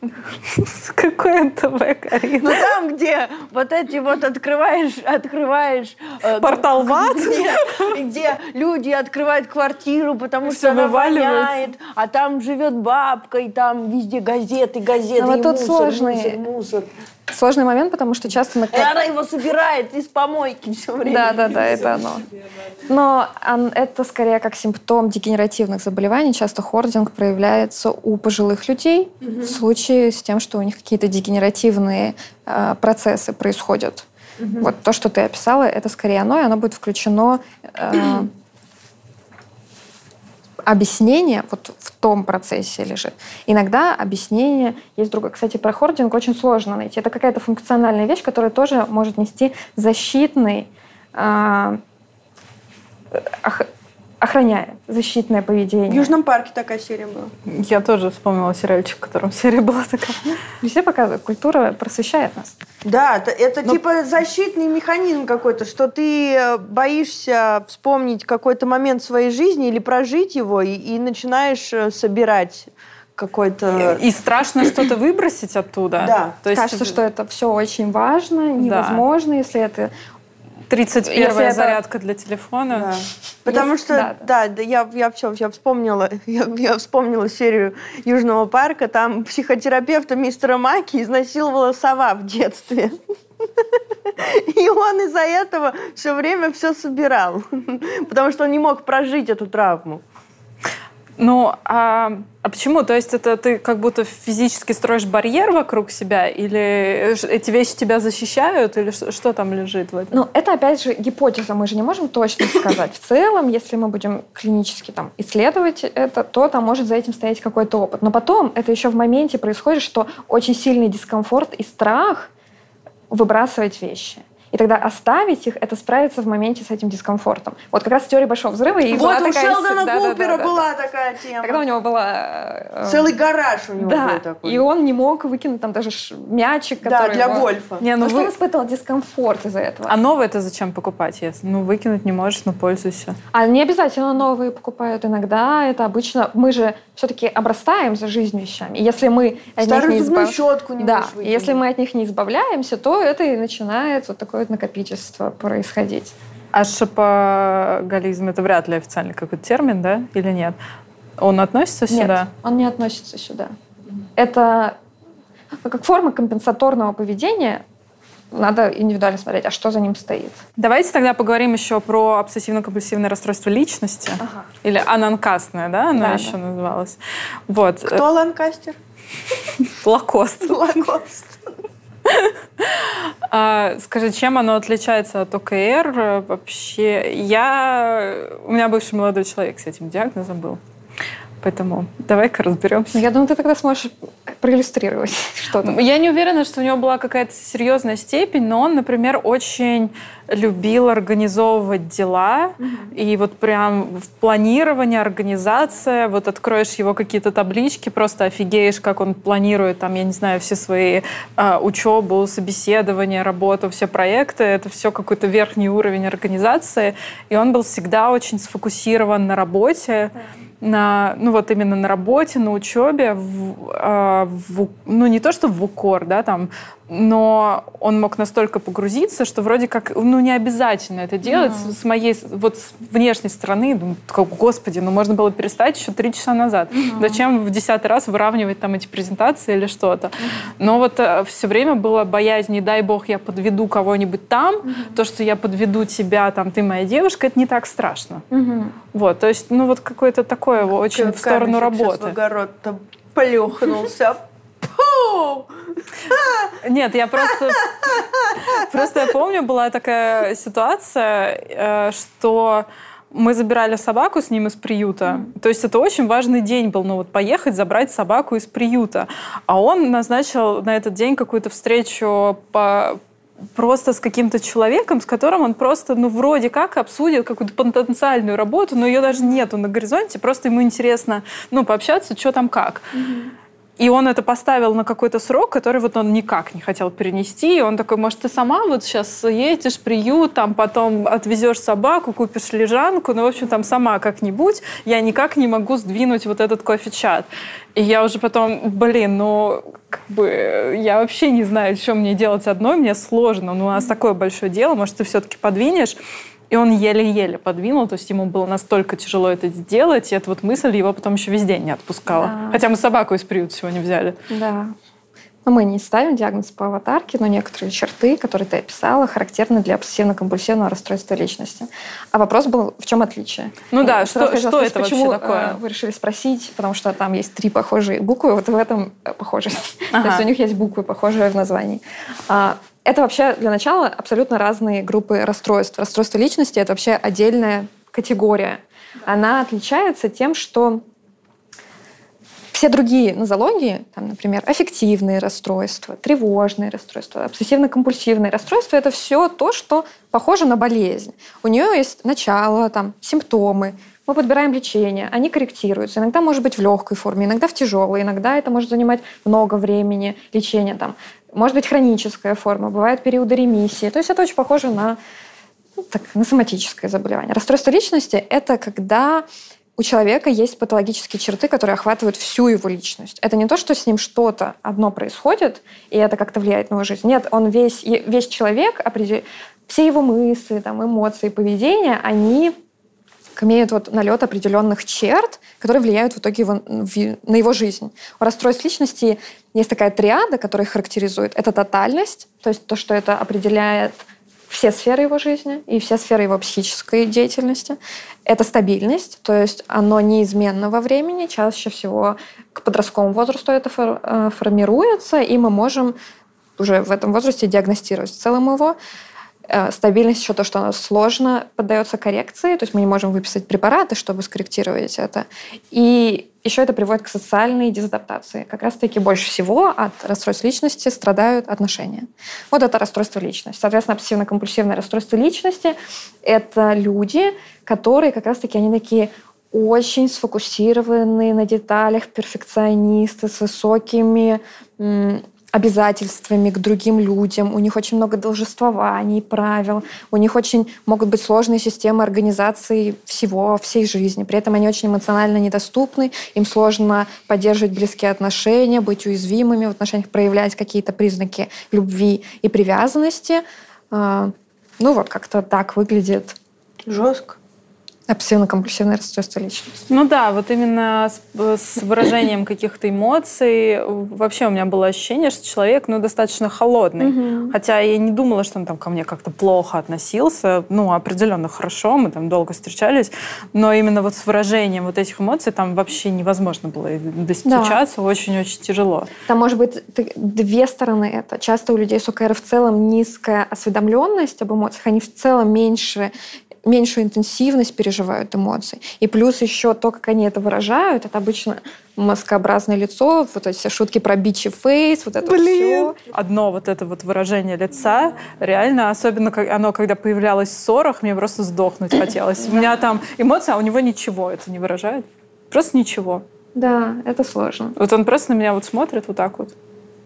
Какой НТВ, Карина? Ну там, где вот эти вот открываешь, открываешь... э, Портал в ад? Нет, где люди открывают квартиру, потому Всё что она воняет, а там живет бабка, и там везде газеты, газеты, Ну, вот и тут мусор, сложный. мусор, мусор. Сложный момент, потому что часто... на- И она его собирает из помойки все время. Да, да, да, это оно. Но это скорее как симптом дегенеративных заболеваний. Часто хординг проявляется у пожилых людей в случае с тем, что у них какие-то дегенеративные э, процессы происходят. Вот то, что ты описала, это скорее оно, и оно будет включено э, объяснение вот в том процессе лежит. Иногда объяснение есть другое. Кстати, про хординг очень сложно найти. Это какая-то функциональная вещь, которая тоже может нести защитный, а, ох- охраняя защитное поведение. В Южном парке такая серия была. Я тоже вспомнила сериальчик, в котором серия была такая. Везде показывают, культура просвещает нас. Да, это, это типа защитный механизм какой-то, что ты э, боишься вспомнить какой-то момент своей жизни или прожить его, и, и начинаешь э, собирать какой-то... И страшно что-то выбросить оттуда. Да. То есть Кажется, что это все очень важно, невозможно, если это 31 если это- зарядка для телефона. Да. Потому Есть- что, да, да, да, я, я все, я вспомнила, я, я вспомнила серию Южного парка, там психотерапевта мистера Маки изнасиловала сова в детстве. И он из-за этого все время все собирал, потому что он не мог прожить эту травму. Ну, а, а почему? То есть это ты как будто физически строишь барьер вокруг себя? Или эти вещи тебя защищают? Или что, что там лежит в этом? Ну, это опять же гипотеза, мы же не можем точно сказать. В целом, если мы будем клинически там, исследовать это, то там может за этим стоять какой-то опыт. Но потом это еще в моменте происходит, что очень сильный дискомфорт и страх выбрасывать вещи. И тогда оставить их, это справиться в моменте с этим дискомфортом. Вот как раз в теории Большого Взрыва и вот была у такая... Шелдона да, да, да, Купера да, была такая тема. Тогда у него была... э, Целый гараж у него был Да, такой. и он не мог выкинуть там даже мячик, Да, который... для его- гольфа. Не, ну Потому что вы- он испытывал дискомфорт из-за этого. А новое это зачем покупать? Если? Ну, выкинуть не можешь, ну, пользуйся. А не обязательно новые покупают. Иногда это обычно... Мы же все-таки обрастаем за жизнь вещами. И если мы от них Старую не зубную избав- щетку не Да, если мы от них не избавляемся, то это и начинает вот такое вот накопительство происходить. А шопоголизм это вряд ли официальный какой-то термин, да? Или нет? Он относится Нет, сюда? он не относится сюда. Это как форма компенсаторного поведения. Надо индивидуально смотреть, а что за ним стоит. Давайте тогда поговорим еще про обсессивно-компульсивное расстройство личности. Или ананкастное, да, оно Да, еще да. называлось. Вот. Кто Ланкастер? Лакост. Лакост. А, скажи, чем оно отличается от ОКР вообще? Я... У меня бывший молодой человек с этим диагнозом был. Поэтому давай-ка разберемся. Я думаю, ты тогда сможешь проиллюстрировать что-то. Я не уверена, что у него была какая-то серьезная степень, но он, например, очень любил организовывать дела. И вот прям в планировании, организация, вот откроешь его какие-то таблички, просто офигеешь, как он планирует, там, я не знаю, все свои а, учебу, собеседования, работу, все проекты. Это все какой-то верхний уровень организации. И он был всегда очень сфокусирован на работе на, ну вот именно на работе, на учебе, в, а, в- ну не то что в укор, да, там, но он мог настолько погрузиться, что вроде как, ну не обязательно это делать с, с моей, вот с внешней стороны, думаю, господи, ну можно было перестать еще три часа назад. Зачем в десятый раз выравнивать там эти презентации или что-то? Но вот все время была боязнь, не дай бог я подведу кого-нибудь там, то, что я подведу тебя, там, ты моя девушка, это не так страшно. Мгм. Вот, то есть, ну вот какое-то такое очень в сторону щас в работы. огород-то плюхнулся. Нет, я просто... Просто я помню, была такая ситуация, э, что мы забирали собаку с ним из приюта. То есть это очень важный день был, ну вот поехать, забрать собаку из приюта. А он назначил на этот день какую-то встречу по просто с каким-то человеком, с которым он просто, ну, вроде как обсудит какую-то потенциальную работу, но ее даже нету на горизонте, просто ему интересно, ну, пообщаться, что там как. И он это поставил на какой-то срок, который вот он никак не хотел перенести. И он такой, может, ты сама вот сейчас едешь приют, там потом отвезешь собаку, купишь лежанку, ну, в общем, там сама как-нибудь. Я никак не могу сдвинуть вот этот кофе-чат. И я уже потом, блин, ну, как бы, я вообще не знаю, что мне делать одной, мне сложно. Ну, у нас такое большое дело, может, ты все-таки подвинешь. И он еле-еле подвинул, то есть ему было настолько тяжело это сделать, и эта вот мысль его потом еще весь день не отпускала. Да. Хотя мы собаку из приюта сегодня взяли. Да. Но мы не ставим диагноз по аватарке, но некоторые черты, которые ты описала, характерны для обсессивно-компульсивного расстройства личности. А вопрос был, в чем отличие? Ну да, что, что, что это почему вообще такое? Э, вы решили спросить, потому что там есть три похожие буквы, вот в этом э, похожесть. Ага. То есть у них есть буквы, похожие в названии. Это вообще для начала абсолютно разные группы расстройств. Расстройство личности — это вообще отдельная категория. Она отличается тем, что все другие нозологии, там, например, аффективные расстройства, тревожные расстройства, обсессивно-компульсивные расстройства, это все то, что похоже на болезнь. У нее есть начало, там, симптомы, мы подбираем лечение, они корректируются. Иногда может быть в легкой форме, иногда в тяжелой, иногда это может занимать много времени лечения. Там, может быть хроническая форма, бывают периоды ремиссии. То есть это очень похоже на, ну, так, на соматическое заболевание. Расстройство личности — это когда у человека есть патологические черты, которые охватывают всю его личность. Это не то, что с ним что-то одно происходит, и это как-то влияет на его жизнь. Нет, он весь, весь человек, все его мысли, там, эмоции, поведение, они имеют вот налет определенных черт, которые влияют в итоге его, на его жизнь. У расстройств личности есть такая триада, которая характеризует. Это тотальность, то есть то, что это определяет все сферы его жизни и все сферы его психической деятельности. Это стабильность, то есть оно неизменно во времени. Чаще всего к подростковому возрасту это э, формируется, и мы можем уже в этом возрасте диагностировать в целом его. Э, стабильность еще то, что она сложно поддается коррекции, то есть мы не можем выписать препараты, чтобы скорректировать это. И еще это приводит к социальной дезадаптации. Как раз-таки больше всего от расстройств личности страдают отношения. Вот это расстройство личности. Соответственно, обсессивно-компульсивное расстройство личности — это люди, которые как раз-таки, они такие очень сфокусированные на деталях, перфекционисты с высокими обязательствами к другим людям, у них очень много должествований, правил, у них очень могут быть сложные системы организации всего, всей жизни. При этом они очень эмоционально недоступны, им сложно поддерживать близкие отношения, быть уязвимыми в отношениях, проявлять какие-то признаки любви и привязанности. А, ну вот как-то так выглядит. Жестко. Обсессивно-компульсивное расстройство личности. Ну да, вот именно с, с выражением каких-то эмоций. Вообще у меня было ощущение, что человек ну, достаточно холодный. Угу. Хотя я не думала, что он там ко мне как-то плохо относился. Ну, определенно хорошо, мы там долго встречались. Но именно вот с выражением вот этих эмоций там вообще невозможно было достучаться. Очень-очень да. тяжело. Там может быть две стороны это. Часто у людей с ОКР в целом низкая осведомленность об эмоциях. Они в целом меньше меньшую интенсивность переживают эмоций. И плюс еще то, как они это выражают, это обычно маскообразное лицо, вот эти все шутки про бичи фейс, вот это Блин. все. Одно вот это вот выражение лица, реально, особенно как оно, когда появлялось в ссорах, мне просто сдохнуть хотелось. У меня там эмоция, а у него ничего это не выражает. Просто ничего. Да, это сложно. Вот он просто на меня вот смотрит вот так вот.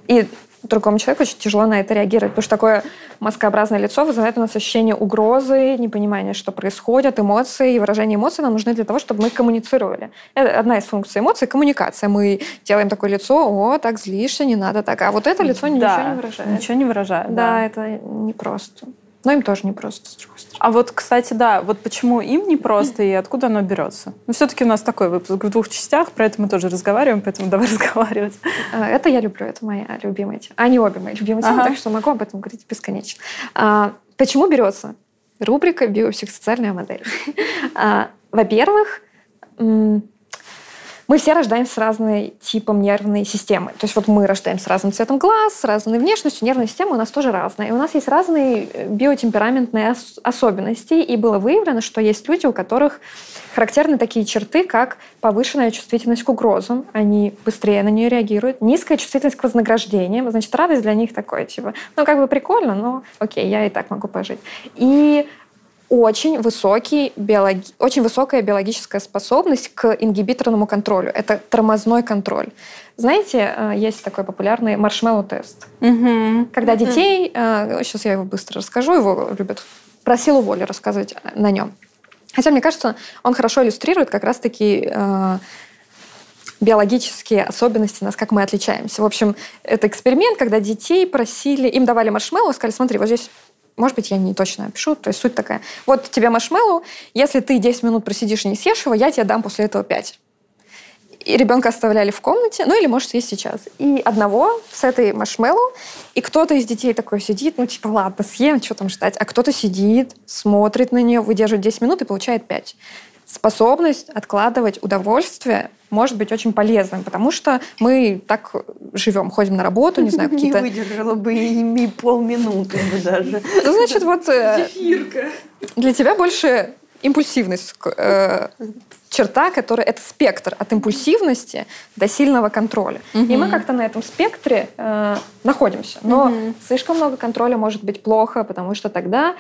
И другому человеку очень тяжело на это реагировать, потому что такое маскообразное лицо вызывает у нас ощущение угрозы, непонимания, что происходит, эмоции, и выражение эмоций нам нужны для того, чтобы мы коммуницировали. Это одна из функций эмоций — коммуникация. Мы делаем такое лицо, о, так злишься, не надо так. А вот это лицо да, ничего не выражает. Ничего не выражает, да. Да, это непросто. Но им тоже непросто, с другой стороны. А вот, кстати, да, вот почему им непросто и откуда оно берется? Ну, все-таки у нас такой выпуск в двух частях, про это мы тоже разговариваем, поэтому давай разговаривать. А, это я люблю, это моя любимая тема. Они обе мои любимые темы, ага. так что могу об этом говорить бесконечно. А, почему берется? Рубрика «Биопсихосоциальная модель». А, во-первых, мы все рождаемся с разной типом нервной системы. То есть вот мы рождаемся с разным цветом глаз, с разной внешностью, нервная система у нас тоже разная. И у нас есть разные э, биотемпераментные ос- особенности. И было выявлено, что есть люди, у которых характерны такие черты, как повышенная чувствительность к угрозам, они быстрее на нее реагируют, низкая чувствительность к вознаграждениям, значит, радость для них такое, типа, ну, как бы прикольно, но окей, я и так могу пожить. И очень, высокий биологи... очень высокая биологическая способность к ингибиторному контролю. Это тормозной контроль. Знаете, э, есть такой популярный маршмеллоу-тест. Мгм. Когда детей, сейчас я его быстро расскажу, его любят про силу воли рассказывать на нем. Хотя, мне кажется, он хорошо иллюстрирует как раз-таки э, биологические особенности нас, как мы отличаемся. В общем, это эксперимент, когда детей просили, им давали маршмеллоу, сказали, смотри, вот здесь может быть, я не точно опишу, то есть суть такая. Вот тебе маршмеллоу, если ты 10 минут просидишь и не съешь его, я тебе дам после этого 5. И ребенка оставляли в комнате, ну или может съесть сейчас. И одного с этой маршмеллоу, и кто-то из детей такой сидит, ну типа ладно, съем, что там ждать. А кто-то сидит, смотрит на нее, выдерживает 10 минут и получает 5. Способность откладывать удовольствие может быть очень полезным, потому что мы так живем, ходим на работу, не знаю, Не какие-то... выдержала бы и полминуты бы даже. Ну, значит, вот э, для тебя больше импульсивность э, черта, которая это спектр от импульсивности до сильного контроля. И мы как-то на этом спектре э, находимся. Но слишком много контроля может быть плохо, потому что тогда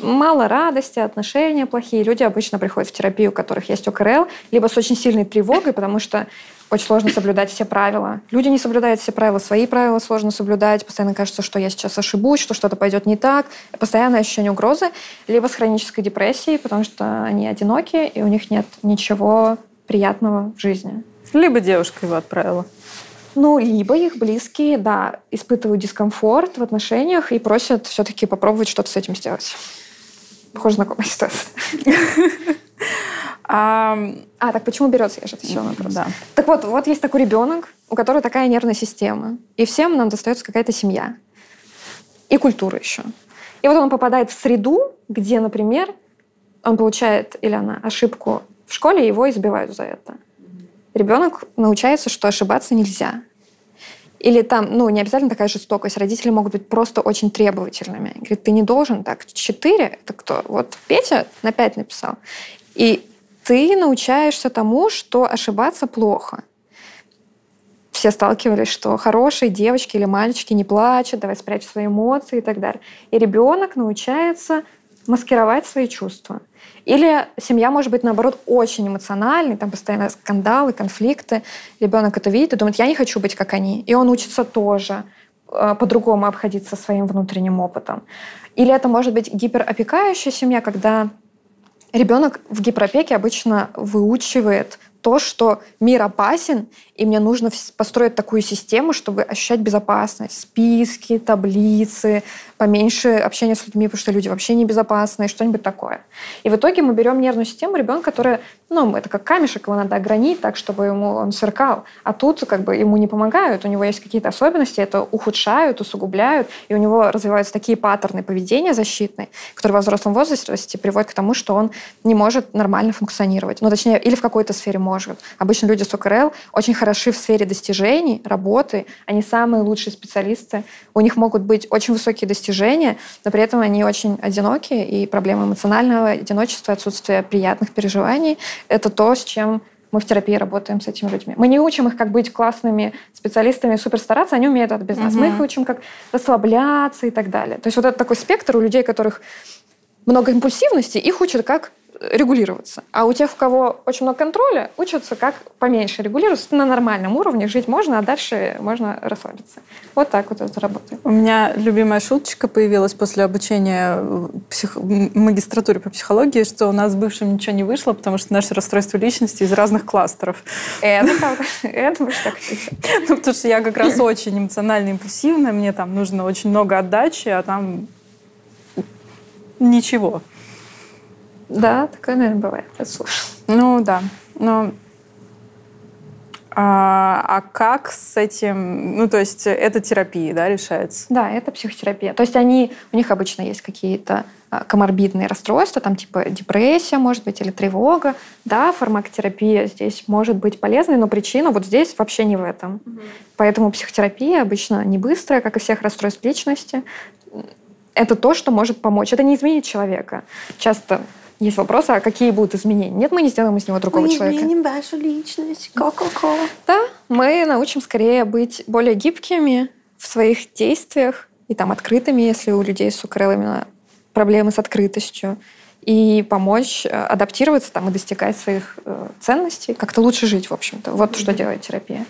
мало радости, отношения плохие. Люди обычно приходят в терапию, у которых есть ОКРЛ, либо с очень сильной тревогой, потому что очень сложно соблюдать все правила. Люди не соблюдают все правила, свои правила сложно соблюдать. Постоянно кажется, что я сейчас ошибусь, что что-то пойдет не так. Постоянное ощущение угрозы. Либо с хронической депрессией, потому что они одиноки, и у них нет ничего приятного в жизни. Либо девушка его отправила. Ну, либо их близкие, да, испытывают дискомфорт в отношениях и просят все-таки попробовать что-то с этим сделать. Похоже, знакомая ситуация. А, А, так почему берется? Я же отвечала на вопрос. да. Так вот, вот есть такой ребенок, у которого такая нервная система. И всем нам достается какая-то семья. И культура еще. И вот он попадает в среду, где, например, он получает, или она, ошибку в школе, и его избивают за это. Ребенок научается, что ошибаться нельзя. Или там, ну, не обязательно такая жестокость. Родители могут быть просто очень требовательными. Говорит, ты не должен так. Четыре? Это кто? Вот Петя на пять написал. И ты научаешься тому, что ошибаться плохо. Все сталкивались, что хорошие девочки или мальчики не плачут, давай спрячь свои эмоции и так далее. И ребенок научается маскировать свои чувства. Или семья может быть, наоборот, очень эмоциональной, там постоянно скандалы, конфликты. Ребенок это видит и думает, я не хочу быть как они. И он учится тоже э, по-другому обходиться своим внутренним опытом. Или это может быть гиперопекающая семья, когда ребенок в гиперопеке обычно выучивает то, что мир опасен, и мне нужно построить такую систему, чтобы ощущать безопасность. Списки, таблицы, поменьше общения с людьми, потому что люди вообще небезопасные, что-нибудь такое. И в итоге мы берем нервную систему ребенка, которая, ну, это как камешек, его надо огранить так, чтобы ему он сверкал. А тут как бы ему не помогают, у него есть какие-то особенности, это ухудшают, усугубляют, и у него развиваются такие паттерны поведения защитные, которые во взрослом возрасте приводят к тому, что он не может нормально функционировать. Ну, точнее, или в какой-то сфере может. Обычно люди с ОКРЛ очень хороши в сфере достижений, работы, они самые лучшие специалисты. У них могут быть очень высокие достижения, но при этом они очень одиноки, и проблемы эмоционального одиночества, отсутствия приятных переживаний — это то, с чем мы в терапии работаем с этими людьми. Мы не учим их, как быть классными специалистами, супер стараться, они умеют это без нас. Мы их учим, как расслабляться и так далее. То есть вот это такой спектр у людей, у которых много импульсивности, их учат, как регулироваться. А у тех, у кого очень много контроля, учатся, как поменьше регулироваться на нормальном уровне. Жить можно, а дальше можно расслабиться. Вот так вот это работает. У меня любимая шуточка появилась после обучения псих- магистратуре по психологии, что у нас с бывшим ничего не вышло, потому что наше расстройство личности из разных кластеров. Это правда. Это уж так. Ну, потому что я как раз очень эмоционально импульсивная, мне там нужно очень много отдачи, а там ничего. Да, такое, наверное, бывает. Это. Ну да, но а, а как с этим, ну то есть это терапия, да, решается? Да, это психотерапия. То есть они, у них обычно есть какие-то а, коморбидные расстройства, там типа депрессия, может быть, или тревога. Да, фармакотерапия здесь может быть полезной, но причина вот здесь вообще не в этом. Поэтому психотерапия обычно не быстрая, как и всех расстройств личности. Это то, что может помочь. Это не изменит человека. Часто есть вопросы, а какие будут изменения? Нет, мы не сделаем из него другого Мы человека. изменим вашу личность. Ко-ко-ко. Да, мы научим скорее быть более гибкими в своих действиях и там открытыми, если у людей с укрыл именно проблемы с открытостью. и помочь э, адаптироваться там и достигать своих э, ценностей, как-то лучше жить, в общем-то. Вот что делает терапия.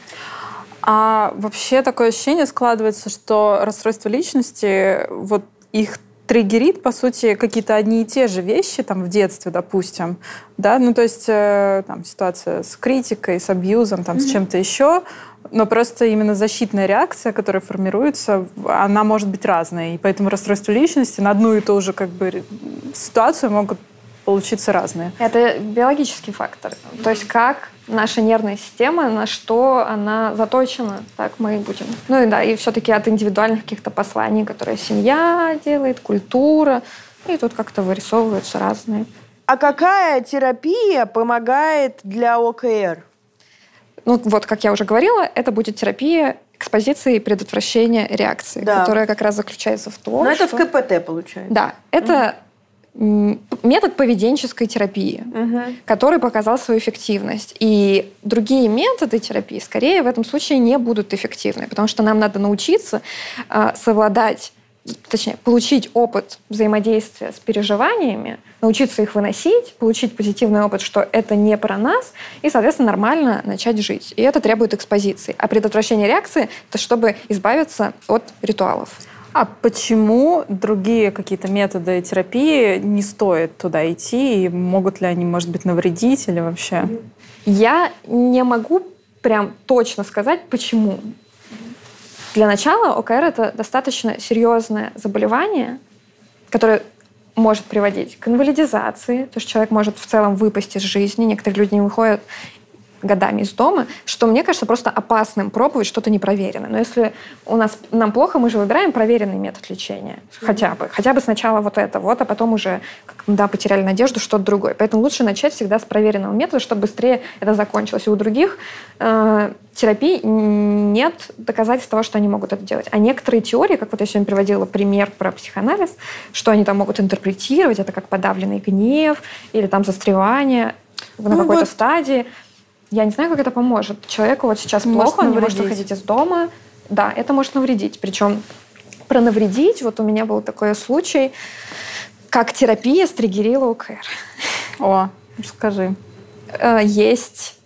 А вообще такое ощущение складывается, что расстройство личности, вот их триггерит, по сути, какие-то одни и те же вещи, там, в детстве, допустим, да, ну, то есть, э, там, ситуация с критикой, с абьюзом, там, mm-hmm. с чем-то еще, но просто именно защитная реакция, которая формируется, она может быть разной, и поэтому расстройство личности на одну и ту же, как бы, ситуацию могут получиться разные. Это биологический фактор. То есть как наша нервная система, на что она заточена, так мы и будем. Ну и да, и все-таки от индивидуальных каких-то посланий, которые семья делает, культура, и тут как-то вырисовываются разные. А какая терапия помогает для ОКР? Ну вот, как я уже говорила, это будет терапия экспозиции и предотвращения реакции, да. которая как раз заключается в том, Но что... это в КПТ получается. Да, это метод поведенческой терапии, угу. который показал свою эффективность. И другие методы терапии, скорее, в этом случае не будут эффективны, потому что нам надо научиться э, совладать, точнее, получить опыт взаимодействия с переживаниями, научиться их выносить, получить позитивный опыт, что это не про нас, и, соответственно, нормально начать жить. И это требует экспозиции. А предотвращение реакции — это чтобы избавиться от ритуалов. А почему другие какие-то методы терапии не стоит туда идти? И могут ли они, может быть, навредить или вообще? Я не могу прям точно сказать, почему. Для начала ОКР — это достаточно серьезное заболевание, которое может приводить к инвалидизации, то есть человек может в целом выпасть из жизни. Некоторые люди не выходят годами из дома, что мне кажется просто опасным пробовать что-то непроверенное. Но если у нас нам плохо, мы же выбираем проверенный метод лечения. Хотя бы. Хотя бы сначала вот это вот, а потом уже, как, да, потеряли надежду, что-то другое. Поэтому лучше начать всегда с проверенного метода, чтобы быстрее это закончилось. И у других э, терапий нет доказательств того, что они могут это делать. А некоторые теории, как вот я сегодня приводила пример про психоанализ, что они там могут интерпретировать, это как подавленный гнев или там застревание на ну какой-то вот. стадии. Я не знаю, как это поможет. Человеку вот сейчас может плохо, он не может выходить из дома. Да, это может навредить. Причем про навредить, вот у меня был такой случай, как терапия стригерила УКР. О, скажи. Э, есть,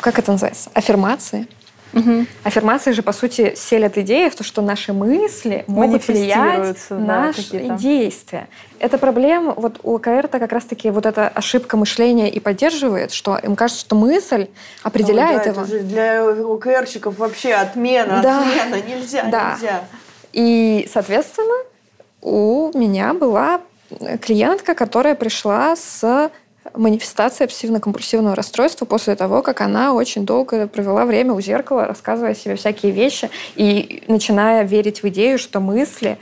как это называется, аффирмации. Угу. Аффирмации же, по сути, селят идеи в то, что наши мысли могут влиять на да, наши действия. Это проблема, вот у ОКР-то как раз-таки вот эта ошибка мышления и поддерживает, что им кажется, что мысль определяет Ой, да, его. Это же для ОКРщиков вообще отмена, да. отмена, нельзя, да. нельзя. И, соответственно, у меня была клиентка, которая пришла с манифестация обсессивно-компульсивного расстройства после того, как она очень долго провела время у зеркала, рассказывая себе всякие вещи и начиная верить в идею, что мысли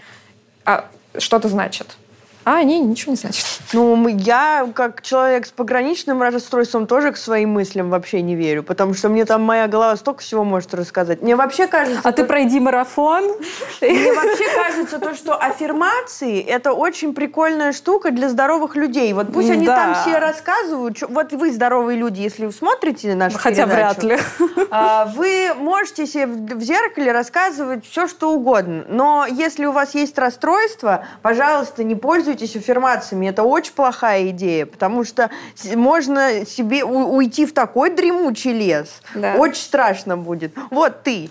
а, что-то значат а они ничего не значат. Ну, я, как человек с пограничным расстройством, тоже к своим мыслям вообще не верю, потому что мне там моя голова столько всего может рассказать. Мне вообще кажется... А ты пройди марафон? Мне вообще кажется то, что аффирмации — это очень прикольная штука для здоровых людей. Вот пусть они там все рассказывают. Вот вы здоровые люди, если смотрите нашу Хотя передачу, вряд ли. А, вы можете себе в зеркале рассказывать все, что угодно. Но если у вас есть расстройство, пожалуйста, не пользуйтесь пользуйтесь аффирмациями. Это очень плохая идея, потому что можно себе уйти в такой дремучий лес. Да. Очень страшно будет. Вот ты.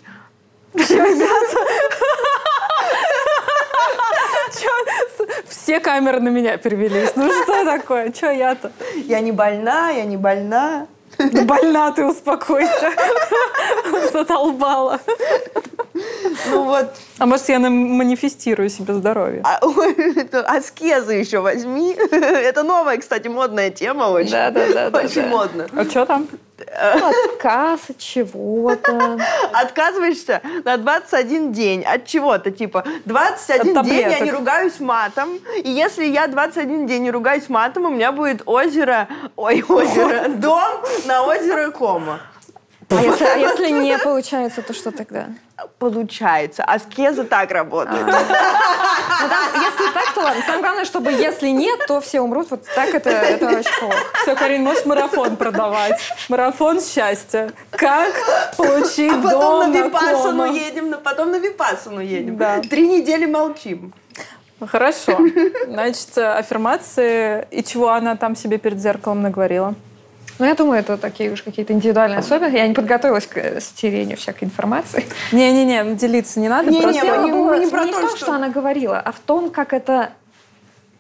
Все камеры на меня перевелись. Ну что такое? Что я-то? Я не больна, я не больна. Да больна ты, успокойся. Задолбала. Ну вот. А может, я манифестирую себе здоровье? А, аскезы еще возьми. Это новая, кстати, модная тема очень. Да, да, да. Очень модно. А что там? Отказ от чего-то. Отказываешься на 21 день от чего-то, типа 21 день я не ругаюсь матом, и если я 21 день не ругаюсь матом, у меня будет озеро, ой, озеро, дом на озеро Кома. А если, а если не получается, то что тогда? Получается. Аскеза так работает. А. Ну, да, если так, то ладно. Самое главное, чтобы если нет, то все умрут. Вот так это, это очень плохо. Все, Карин, можешь марафон продавать. Марафон счастья. Как получить а потом дом на Випассану едем, потом на Випассану едем. Да. Три недели молчим. Хорошо. Значит, аффирмации. И чего она там себе перед зеркалом наговорила? Ну, я думаю, это такие уж какие-то индивидуальные особенности. Я не подготовилась к стерению всякой информации. Не-не-не, делиться не надо. Не, просто... не, мы не- мы не про не то, в том, что- что она говорила, а в том, как это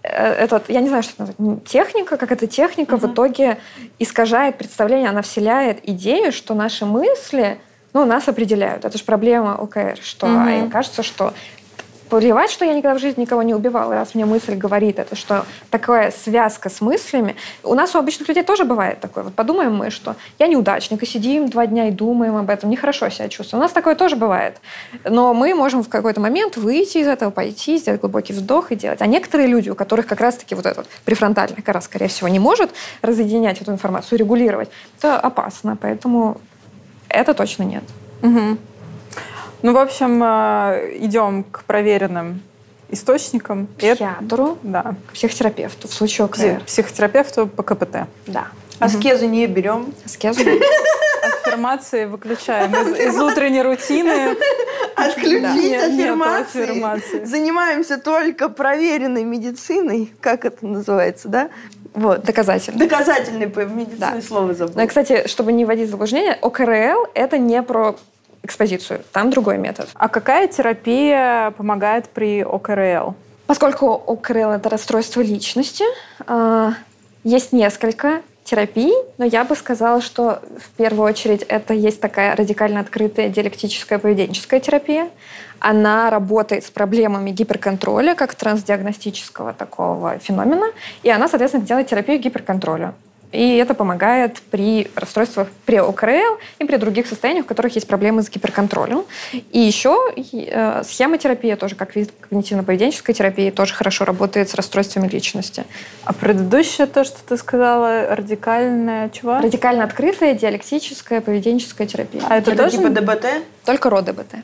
э, этот, я не знаю, что это техника, как эта техника в итоге искажает представление, она вселяет идею, что наши мысли, ну, нас определяют. Это же проблема ОКР, что Мгм. им кажется, что плевать, что я никогда в жизни никого не убивала, раз мне мысль говорит это, что такая связка с мыслями. У нас у обычных людей тоже бывает такое. Вот подумаем мы, что я неудачник, и сидим два дня и думаем об этом, нехорошо себя чувствуем. У нас такое тоже бывает. Но мы можем в какой-то момент выйти из этого, пойти, сделать глубокий вдох и делать. А некоторые люди, у которых как раз-таки вот этот префронтальный кора, скорее всего, не может разъединять эту информацию, регулировать, это опасно. Поэтому это точно нет. Мгм. Ну, в общем, э, идем к проверенным источникам. Психиатру, Да. к психотерапевту в случае ОКР. Психотерапевту по КПТ. Да. Аскезы не берем. Аскезу. Аффирмации выключаем из, из утренней рутины. Отключить Нет, аффирмации. Занимаемся только проверенной медициной. Как это называется, да? Вот. Доказательно. Доказательной по медицине Да. слово Ну и, забыла. кстати, чтобы не вводить в заблуждение, ОКРЛ — это не про экспозицию. Там другой метод. А какая терапия помогает при ОКРЛ? Поскольку ОКРЛ — это расстройство личности, э, есть несколько терапий, но я бы сказала, что в первую очередь это есть такая радикально открытая диалектическая поведенческая терапия. Она работает с проблемами гиперконтроля, как трансдиагностического такого феномена, и она, соответственно, делает терапию гиперконтроля. И это помогает при расстройствах при ОКРЛ и при других состояниях, в которых есть проблемы с гиперконтролем. И еще э, схемотерапия, тоже как вид когнитивно-поведенческой терапии, тоже хорошо работает с расстройствами личности. А предыдущее то, что ты сказала, радикальное чего? Радикально открытая диалектическая поведенческая терапия. А это тоже? типа ДБТ? Только РОДБТ.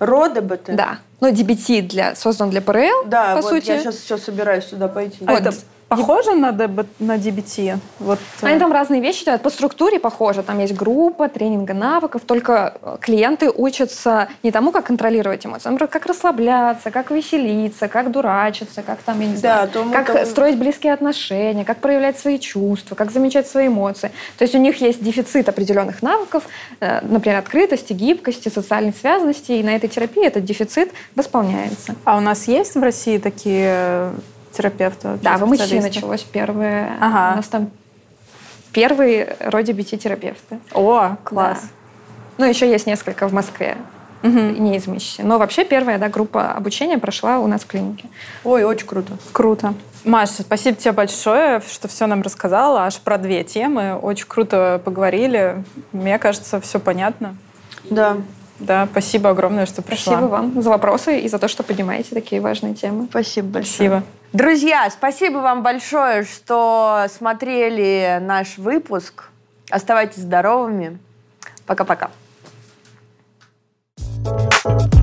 РО ДБТ? Да. Ну, DBT для, создан для ПРЛ, Да, по вот сути. я сейчас все собираюсь сюда пойти. А Вот. это похоже на, ДБ, на DBT? Вот, э, Они там разные вещи делают. По структуре похоже. Там есть группа, тренинга навыков. Только э, клиенты учатся не тому, как контролировать эмоции, а например, как расслабляться, как веселиться, как дурачиться, как там, я не Да, знаю, тому- как тому- строить близкие отношения, как проявлять свои чувства, как замечать свои эмоции. То есть у них есть дефицит определенных навыков, э, например, открытости, гибкости, социальной связанности, и на этой терапии этот дефицит восполняется. А у нас есть в России такие терапевты? вообще, Да, в специалисты? началось первое. Ага. У нас там первые роде BT-терапевты. О, класс. Да. Ну, еще есть несколько в Москве, не из МИЧ. Но вообще первая да, группа обучения прошла у нас в клинике. Ой, очень круто. Круто. Маша, спасибо тебе большое, что все нам рассказала. Аж про две темы. Очень круто поговорили. Мне кажется, все понятно. Да, Да, спасибо огромное, что пришла. Спасибо вам за вопросы и за то, что поднимаете такие важные темы. спасибо большое. Спасибо. Друзья, спасибо вам большое, что смотрели наш выпуск. Оставайтесь здоровыми. Пока-пока. Thank